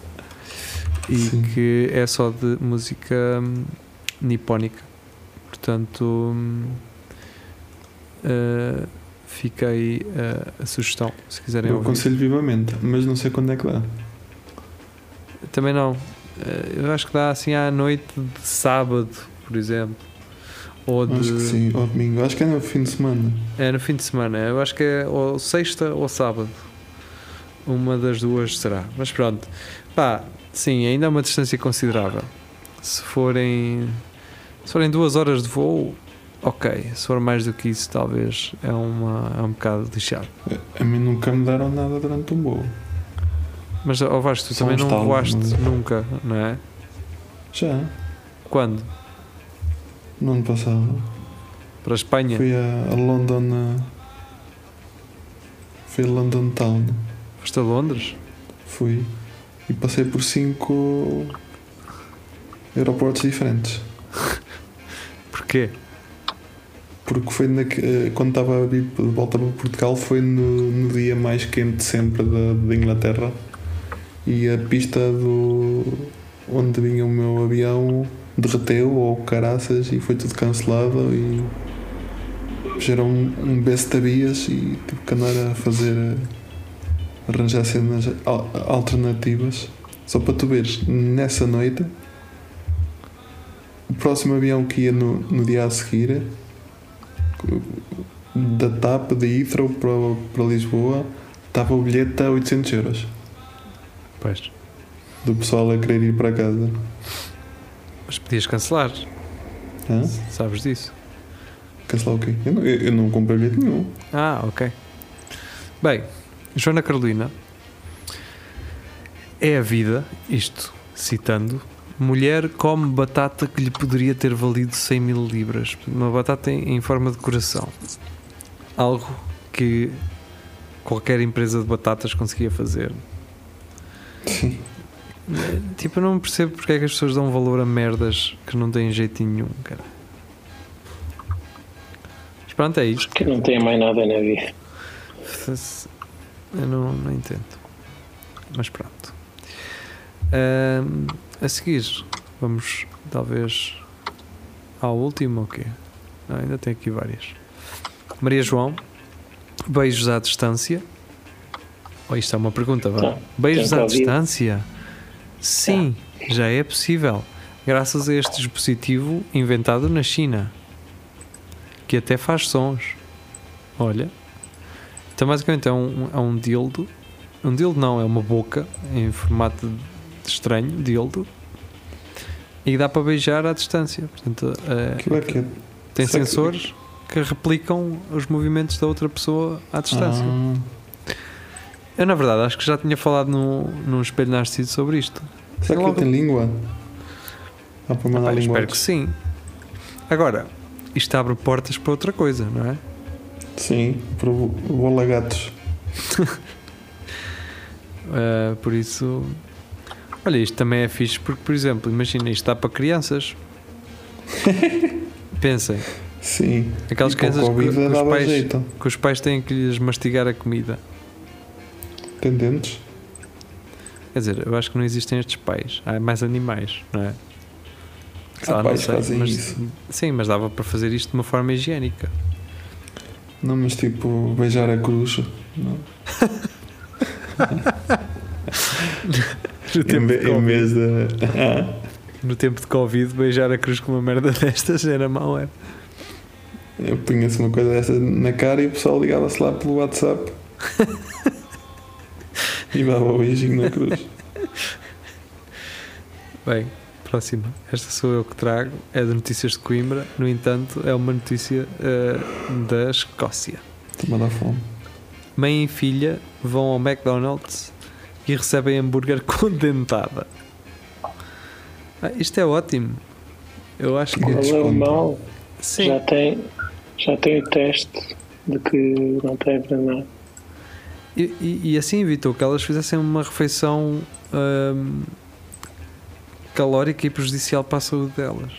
e Sim. que é só de música hum, nipónica. Portanto, hum, uh, fica aí uh, a sugestão se quiserem Eu ouvir. aconselho vivamente, mas não sei quando é que dá. Também não. Uh, Eu acho que dá assim à noite de sábado, por exemplo. Ou de. Acho que sim, ao domingo. Acho que é no fim de semana. É no fim de semana. Eu acho que é ou sexta ou sábado. Uma das duas será. Mas pronto. Pá, sim, ainda é uma distância considerável. Se forem. Se forem duas horas de voo, ok. Se for mais do que isso, talvez é, uma, é um bocado lixado. A mim nunca me deram nada durante um voo. Mas, ó Vasco, tu Só também não voaste mas- nunca, não é? Já, Quando? No ano passado. Para a Espanha? Fui a, a London. Fui a London Town. Foste a Londres? Fui. E passei por cinco aeroportos diferentes. <laughs> Porquê? porque foi na, que- quando estava a vir de volta para Portugal foi no, no dia mais quente sempre da, da Inglaterra e a pista do onde vinha o meu avião derreteu ou caraças e foi tudo cancelado e fizeram um, um besta-bias e tive que andar a fazer arranjar cenas al- alternativas. Só para tu veres nessa noite o próximo avião que ia no, no dia a seguir da TAP de Heathrow para, para Lisboa estava o bilhete a 800 euros. Pois. do pessoal a querer ir para casa Mas podias cancelar, Hã? sabes disso? cancelar o quê? Eu não, eu, eu não comprei bilhete nenhum Ah, ok. Bem, Joana Carolina é a vida, isto citando, mulher come batata que lhe poderia ter valido 100 mil libras. Uma batata em, em forma de coração. Algo que qualquer empresa de batatas conseguia fazer. Sim. Tipo, eu não percebo porque é que as pessoas dão valor a merdas que não têm jeito nenhum, cara. Mas pronto, é isto. Que não tem mais nada na vida. Eu não, não entendo. Mas pronto. Ahm, a seguir, vamos talvez ao último ou quê? Não, ainda tem aqui várias. Maria João, beijos à distância. Oh, isto é uma pergunta, vá. Tá. Beijos à distância? Sim, já é possível. Graças a este dispositivo inventado na China, que até faz sons. Olha. Então, basicamente, é um, é um dildo. Um dildo não, é uma boca em formato de estranho, dildo. E dá para beijar à distância. Portanto, é, Aquilo é que é. tem sensores que replicam os movimentos da outra pessoa à distância. Ah, Eu, na verdade, acho que já tinha falado no, num espelho narciso sobre isto. será que Logo- ele tem língua? Dá para mandar Pá, língua? espero que sim. Agora, isto abre portas para outra coisa, não é? Sim, para o bola gatos. Uh, <laughs> por isso, olha, isto também é fixe porque, por exemplo, imagina, isto dá para crianças. <laughs> Pensem, Sim. aquelas crianças que, que os pais, jeito. que os pais têm que lhes mastigar a comida. Tem dentes? Quer dizer, eu acho que não existem estes pais, há mais animais, não é? Há pais sei, fazem mas- isso. Sim, mas dava para fazer isto de uma forma higiênica. Não, mas tipo, beijar a cruz. Não. <laughs> No Em, tempo, ve- de em Covid, vez de. <laughs> No tempo de Covid, beijar a cruz com uma merda destas era mau, é? eu punha-se uma coisa dessa na cara e o pessoal ligava-se lá pelo WhatsApp. <laughs> e dava o beijinho na cruz. <laughs> Bem, próxima. Esta sou eu que trago. É de notícias de Coimbra. No entanto, é uma notícia eh, da Escócia. Toma da fome. Mãe e filha vão ao McDonald's e recebem hambúrguer <laughs> com dentada. Ah, isto é ótimo. Eu acho que. Qual é mal? Sim. Já tem, já tem o teste de que não tem para nada. E, e- e assim evitou que elas fizessem uma refeição ahm, calórica e prejudicial para a saúde delas.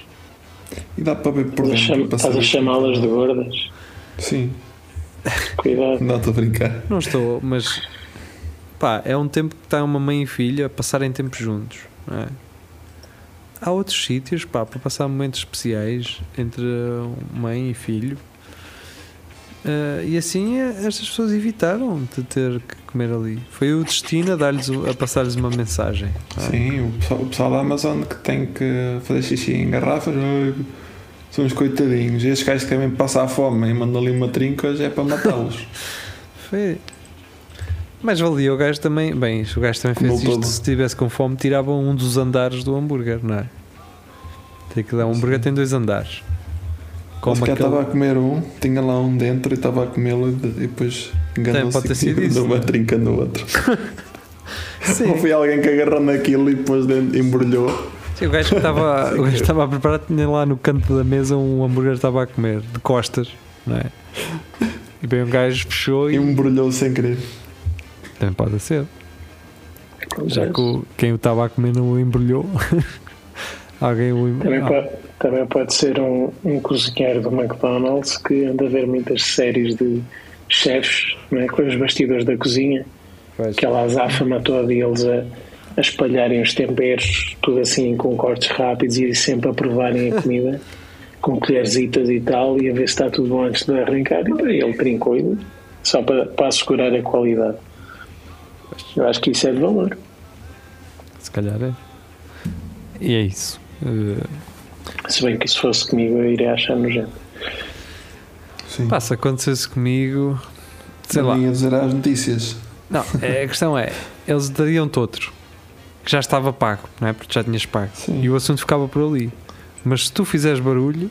E dá para ver por Estás a, chamá-las de gordas? Sim, Cuidado. não estou a brincar. Não estou, mas pá, é um tempo que está uma mãe e filha a passarem tempo juntos, não é? Há outros sítios pá, para passar momentos especiais entre mãe e filho. Ah, e assim eh, estas pessoas evitaram de ter que comer ali. Foi o destino a, dar-lhes a passar-lhes uma mensagem. é? Sim, o pessoal, o pessoal da Amazon que tem que fazer xixi em garrafas ai, são uns coitadinhos. E estes gajos que querem passar fome e mandam ali uma trinca já é para matá-los. <laughs> Foi. Mas valia o gajo também. Bem, o gajo também fez Comeu isto. todo. Se estivesse com fome, tiravam um dos andares do hambúrguer, não é? Tem que dar um hambúrguer tem dois andares. Como Como que aquele. estava a comer um, tinha lá um dentro e estava a comê-lo e de- e depois enganou-se e deu uma trinca no outro. <laughs> Sim. Ou foi alguém que agarrou naquilo e depois embrulhou. Sim, o gajo que estava, <laughs> o gajo que estava a preparar tinha lá no canto da mesa um hambúrguer que estava a comer, de costas, não é? E bem o gajo fechou E e embrulhou sem querer. também pode ser. Já que o- quem o estava a comer não o embrulhou. <laughs> Alguém o. Também, Ah, pode, também pode ser um, um cozinheiro do McDonald's que anda a ver muitas séries de chefes é? com os bastidores da cozinha, pois. aquela azáfama toda e eles a, a espalharem os temperos, tudo assim com cortes rápidos e sempre a provarem a comida <laughs> com colherzitas e tal, e a ver se está tudo bom antes de arrancar. E ele trincou só para, para assegurar a qualidade. Eu acho que isso é de valor. Se calhar é. E é isso. Eh, Se bem que se fosse comigo eu iria achar nojento. Sim. pá, se acontecesse comigo. Sei lá. Não ia dizer às notícias. Não, é, a questão é, eles dariam-te outro que já estava pago, não é? Porque já tinhas pago. Sim. E o assunto ficava por ali. Mas se tu fizeres barulho,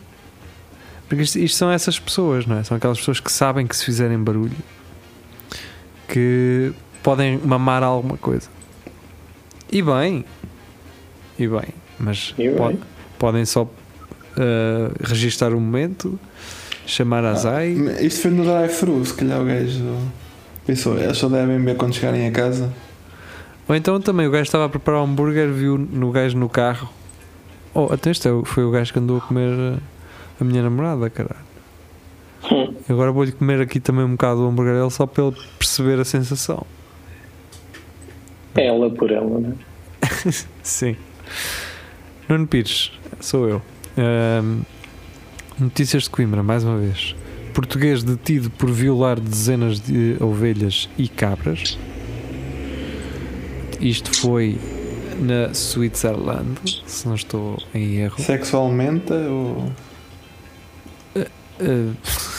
porque isto, isto são essas pessoas, não é? São aquelas pessoas que sabem que se fizerem barulho que podem mamar alguma coisa. E bem, e bem, mas podem só eh, registar o momento, chamar a ZAI. Isto foi no drive-thru, se calhar o gajo pensou, eles só devem ver quando chegarem a casa. Ou então também o gajo estava a preparar um hambúrguer, viu no gajo no carro. Oh, até este é foi o gajo que andou a comer eh, a minha namorada, caralho. Hum. Agora vou-lhe comer aqui também um bocado do hambúrguer dele só para ele perceber a sensação. Ela por ela, não é? <laughs> Sim. Nuno Pires, sou eu. Ahm, notícias de Coimbra, mais uma vez. Português detido por violar dezenas de ovelhas e cabras. Isto foi na Switzerland, se não estou em erro. Sexualmente ou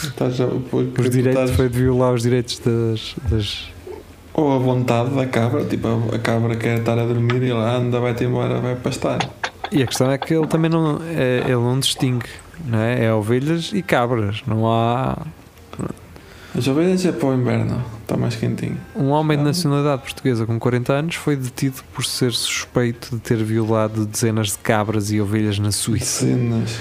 estás a, <laughs> os direitos foi de violar os direitos das, das ou a vontade da cabra, tipo a, cabra quer estar a dormir e ela anda, vai-te embora, vai pastar. E a questão é que ele também não, é, ele não distingue, não é? É ovelhas e cabras. Não há As ovelhas é para o inverno, está mais quentinho. um homem de nacionalidade portuguesa com 40 anos foi detido por ser suspeito de ter violado dezenas de cabras e ovelhas na Suíça. Cenas.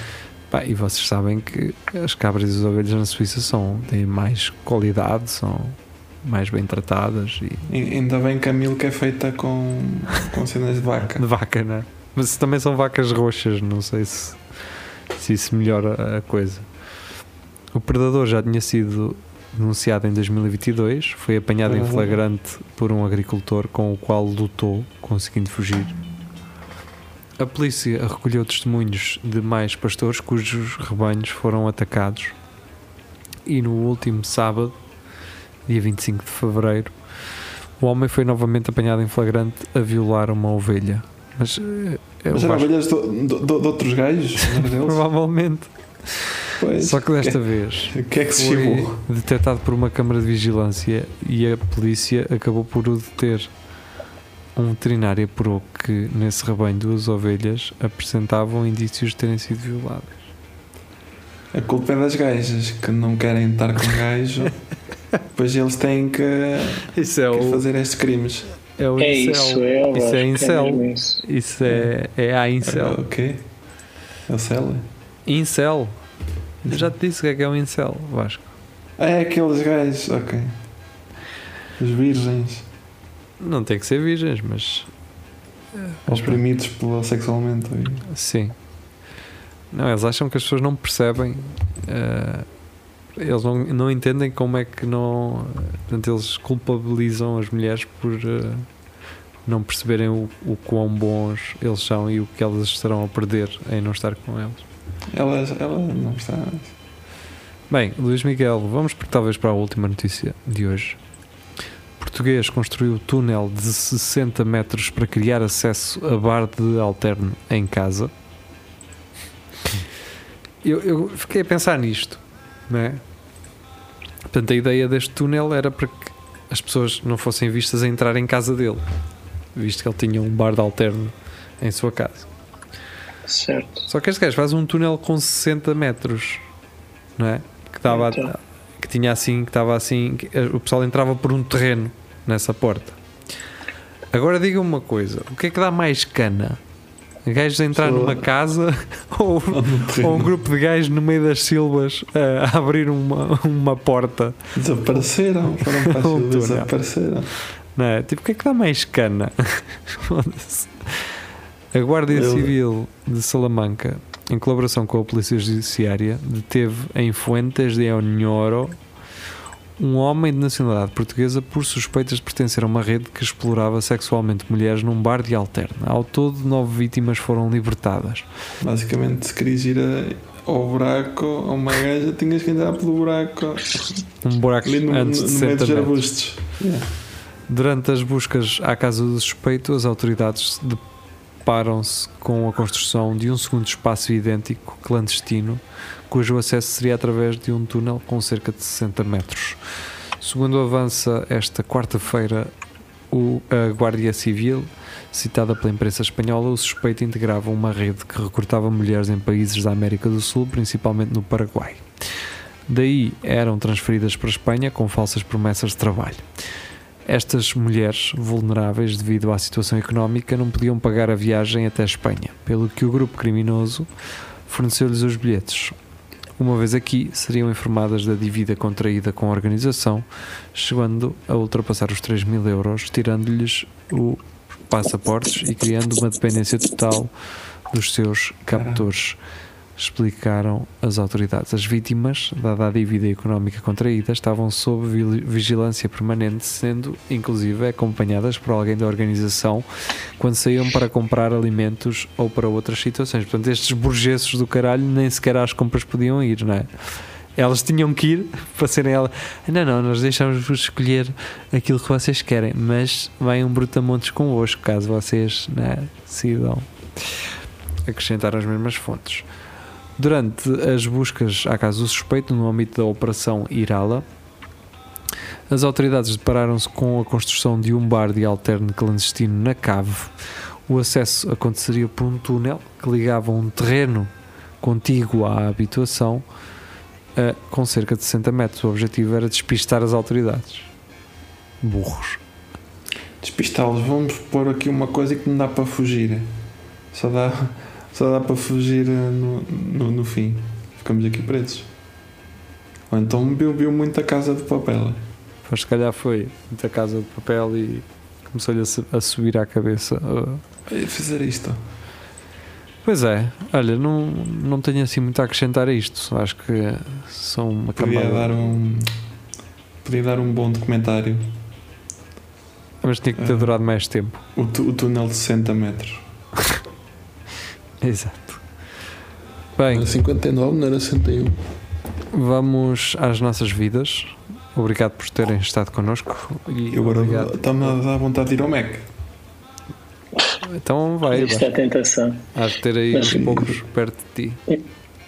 Pá, e vocês sabem que as cabras e as ovelhas na Suíça são, têm mais qualidade, são mais bem tratadas e E- Ainda bem que a milk é feita com, com cenas de vaca. <laughs> de vaca, não é? Mas também são vacas roxas, não sei se, se isso melhora a coisa. O predador já tinha sido denunciado em 2022, foi apanhado em Uhum. flagrante por um agricultor com o qual lutou, conseguindo fugir. A polícia recolheu testemunhos de mais pastores cujos rebanhos foram atacados. E no último sábado, dia 25 de fevereiro, o homem foi novamente apanhado em flagrante a violar uma ovelha. Mas, eh, Mas eram ovelhas de, de- de- outros gajos, <laughs> provavelmente. Pois. Só que desta vez O que é que se foi detectado por uma câmara de vigilância e a polícia acabou por o deter. Um veterinário apurou que nesse rebanho duas ovelhas apresentavam indícios de terem sido violadas. A culpa é das gajas que não querem estar com gajo, <laughs> pois eles têm que, é que fazer estes crimes. É o É incel. isso, é Isso é Vasco, incel. mesmo isso. Isso é, é a incel. O quê? É o Cela? Incel. Eu já te disse o que é que é um incel, Vasco. Ah, é aqueles gajos, ok. Os virgens, Não tem que ser virgens, mas oprimidos pela sexualmente. Sim. Não, eles acham que as pessoas não percebem. eh, eles não, não entendem como é que não. Portanto, eles culpabilizam as mulheres por eh, não perceberem o, o quão bons eles são e o que elas estarão a perder em não estar com eles. Elas, ela não está. Bem, Luís Miguel, vamos por- talvez para a última notícia de hoje. Português construiu túnel de 60 metros para criar acesso a bar de alterno em casa. Eu, eu fiquei a pensar nisto, não é? Portanto, a ideia deste túnel era para que as pessoas não fossem vistas a entrar em casa dele, visto que ele tinha um bar de alterno em sua casa. Certo. Só que este gajo faz um túnel com 60 metros, não é? Que, estava Então. que tinha assim, que estava assim, que o pessoal entrava por um terreno nessa porta. Agora diga-me uma coisa: o que é que dá mais cana? Gajos a entrar numa casa <laughs> ou, ou um grupo de gajos no meio das silvas a abrir uma, uma porta? Desapareceram, foram para as <laughs> Um desapareceram. Não é? Tipo, o que é que dá mais cana? <laughs> A Guardia Ele- Civil de Salamanca, em colaboração com a Polícia Judiciária, deteve em Fuentes de Onhoro um homem de nacionalidade portuguesa por suspeitas de pertencer a uma rede que explorava sexualmente mulheres num bar de alterna. Ao todo, nove vítimas foram libertadas. Basicamente, se querias ir a- ao buraco a uma gaja, tinhas que entrar pelo buraco Um buraco ali no, antes no, de no meio 60 dos arbustos. Yeah. Durante as buscas à casa do suspeito, as autoridades deparam-se com a construção de um segundo espaço idêntico, clandestino, cujo acesso seria através de um túnel com cerca de 60 metros. Segundo avança esta quarta-feira o- a Guardia Civil, citada pela imprensa espanhola, o suspeito integrava uma rede que recrutava mulheres em países da América do Sul, principalmente no Paraguai. Daí eram transferidas para a Espanha com falsas promessas de trabalho. Estas mulheres, vulneráveis devido à situação económica, não podiam pagar a viagem até a Espanha, pelo que o grupo criminoso forneceu-lhes os bilhetes. Uma vez aqui, seriam informadas da dívida contraída com a organização, chegando a ultrapassar os 3 mil euros, tirando-lhes o passaportes e criando uma dependência total dos seus captores explicaram as autoridades. As vítimas, dada a dívida económica contraída, estavam sob vi- vigilância permanente, sendo inclusive acompanhadas por alguém da organização quando saíam para comprar alimentos ou para outras situações. Portanto, estes burgueses do caralho nem sequer às compras podiam ir, não é? Elas tinham que ir <laughs> para serem ela. Não, não, nós deixamos-vos escolher aquilo que vocês querem, mas vai um brutamontes convosco, caso vocês né, decidam acrescentar as mesmas fontes. Durante as buscas à casa do suspeito, no âmbito da Operação Irala, as autoridades depararam-se com a construção de um bar de alterno clandestino na cave. O acesso aconteceria por um túnel que ligava um terreno contíguo à habitação a- com cerca de 60 metros. O objetivo era despistar as autoridades. Burros. Despistá-los, vamos pôr aqui uma coisa que não dá para fugir. Só dá, só dá para fugir eh, no, no, no fim. Ficamos aqui presos. Ou então viu, viu muita casa de papel. Mas se calhar foi muita casa de papel e começou-lhe a, su- a subir à cabeça. uh, Olha, fazer isto. Pois é, olha, não, não tenho assim muito a acrescentar a isto. Acho que são uma Podia camada. dar um. Podia dar um bom documentário. Mas tinha que ter Ah. durado mais tempo. O, o túnel de 60 metros. <laughs> <laughs> Exato. Bem, Era 59, não era 61. vamos às nossas vidas. Obrigado por terem estado connosco. E E agora obrigado. está-me a dar vontade de ir ao Mac. Então vai, Isto vai. é tentação. Hás de ter aí Mas- uns poucos perto de ti.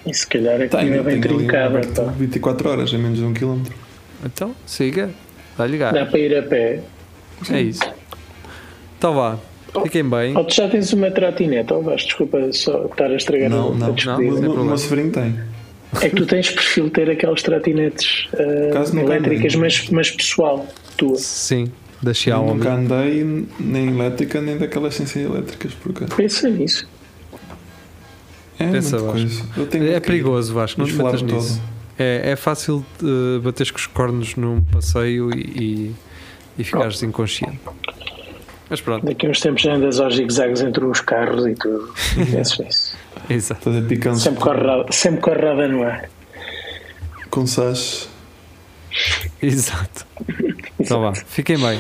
E se calhar é que Tenho, ainda bem um trincada. aberto pá. 24 horas, a menos de um quilómetro. Então, siga. Dá-lhe Dá para ir a pé. É isso. Então vá. Fiquem bem. Ou tu já tens uma trotinete, ou vais, desculpa só estar a estragar Não, a não. a despedida. O meu- sobrinho tem. É que tu tens perfil de ter aquelas trotinetes não elétricas, mas, mas pessoal, tua. Sim, da Xiaomi. nunca andei nem elétrica nem daquelas sem ser elétricas, porque Pensa nisso. é Pensa, Vasco. coisa. Eu tenho É perigoso, Vasco, não te metas nisso. É, é fácil uh, bateres com os cornos num passeio e, e, e ficares inconsciente. Mas pronto, Daqui a uns tempos já andas aos zigzags entre os carros e tudo. <laughs> Penso nisso. exato. Sempre roda- sempre a roda no ar. com sachs. Exato. <laughs> Então vá, fiquem bem.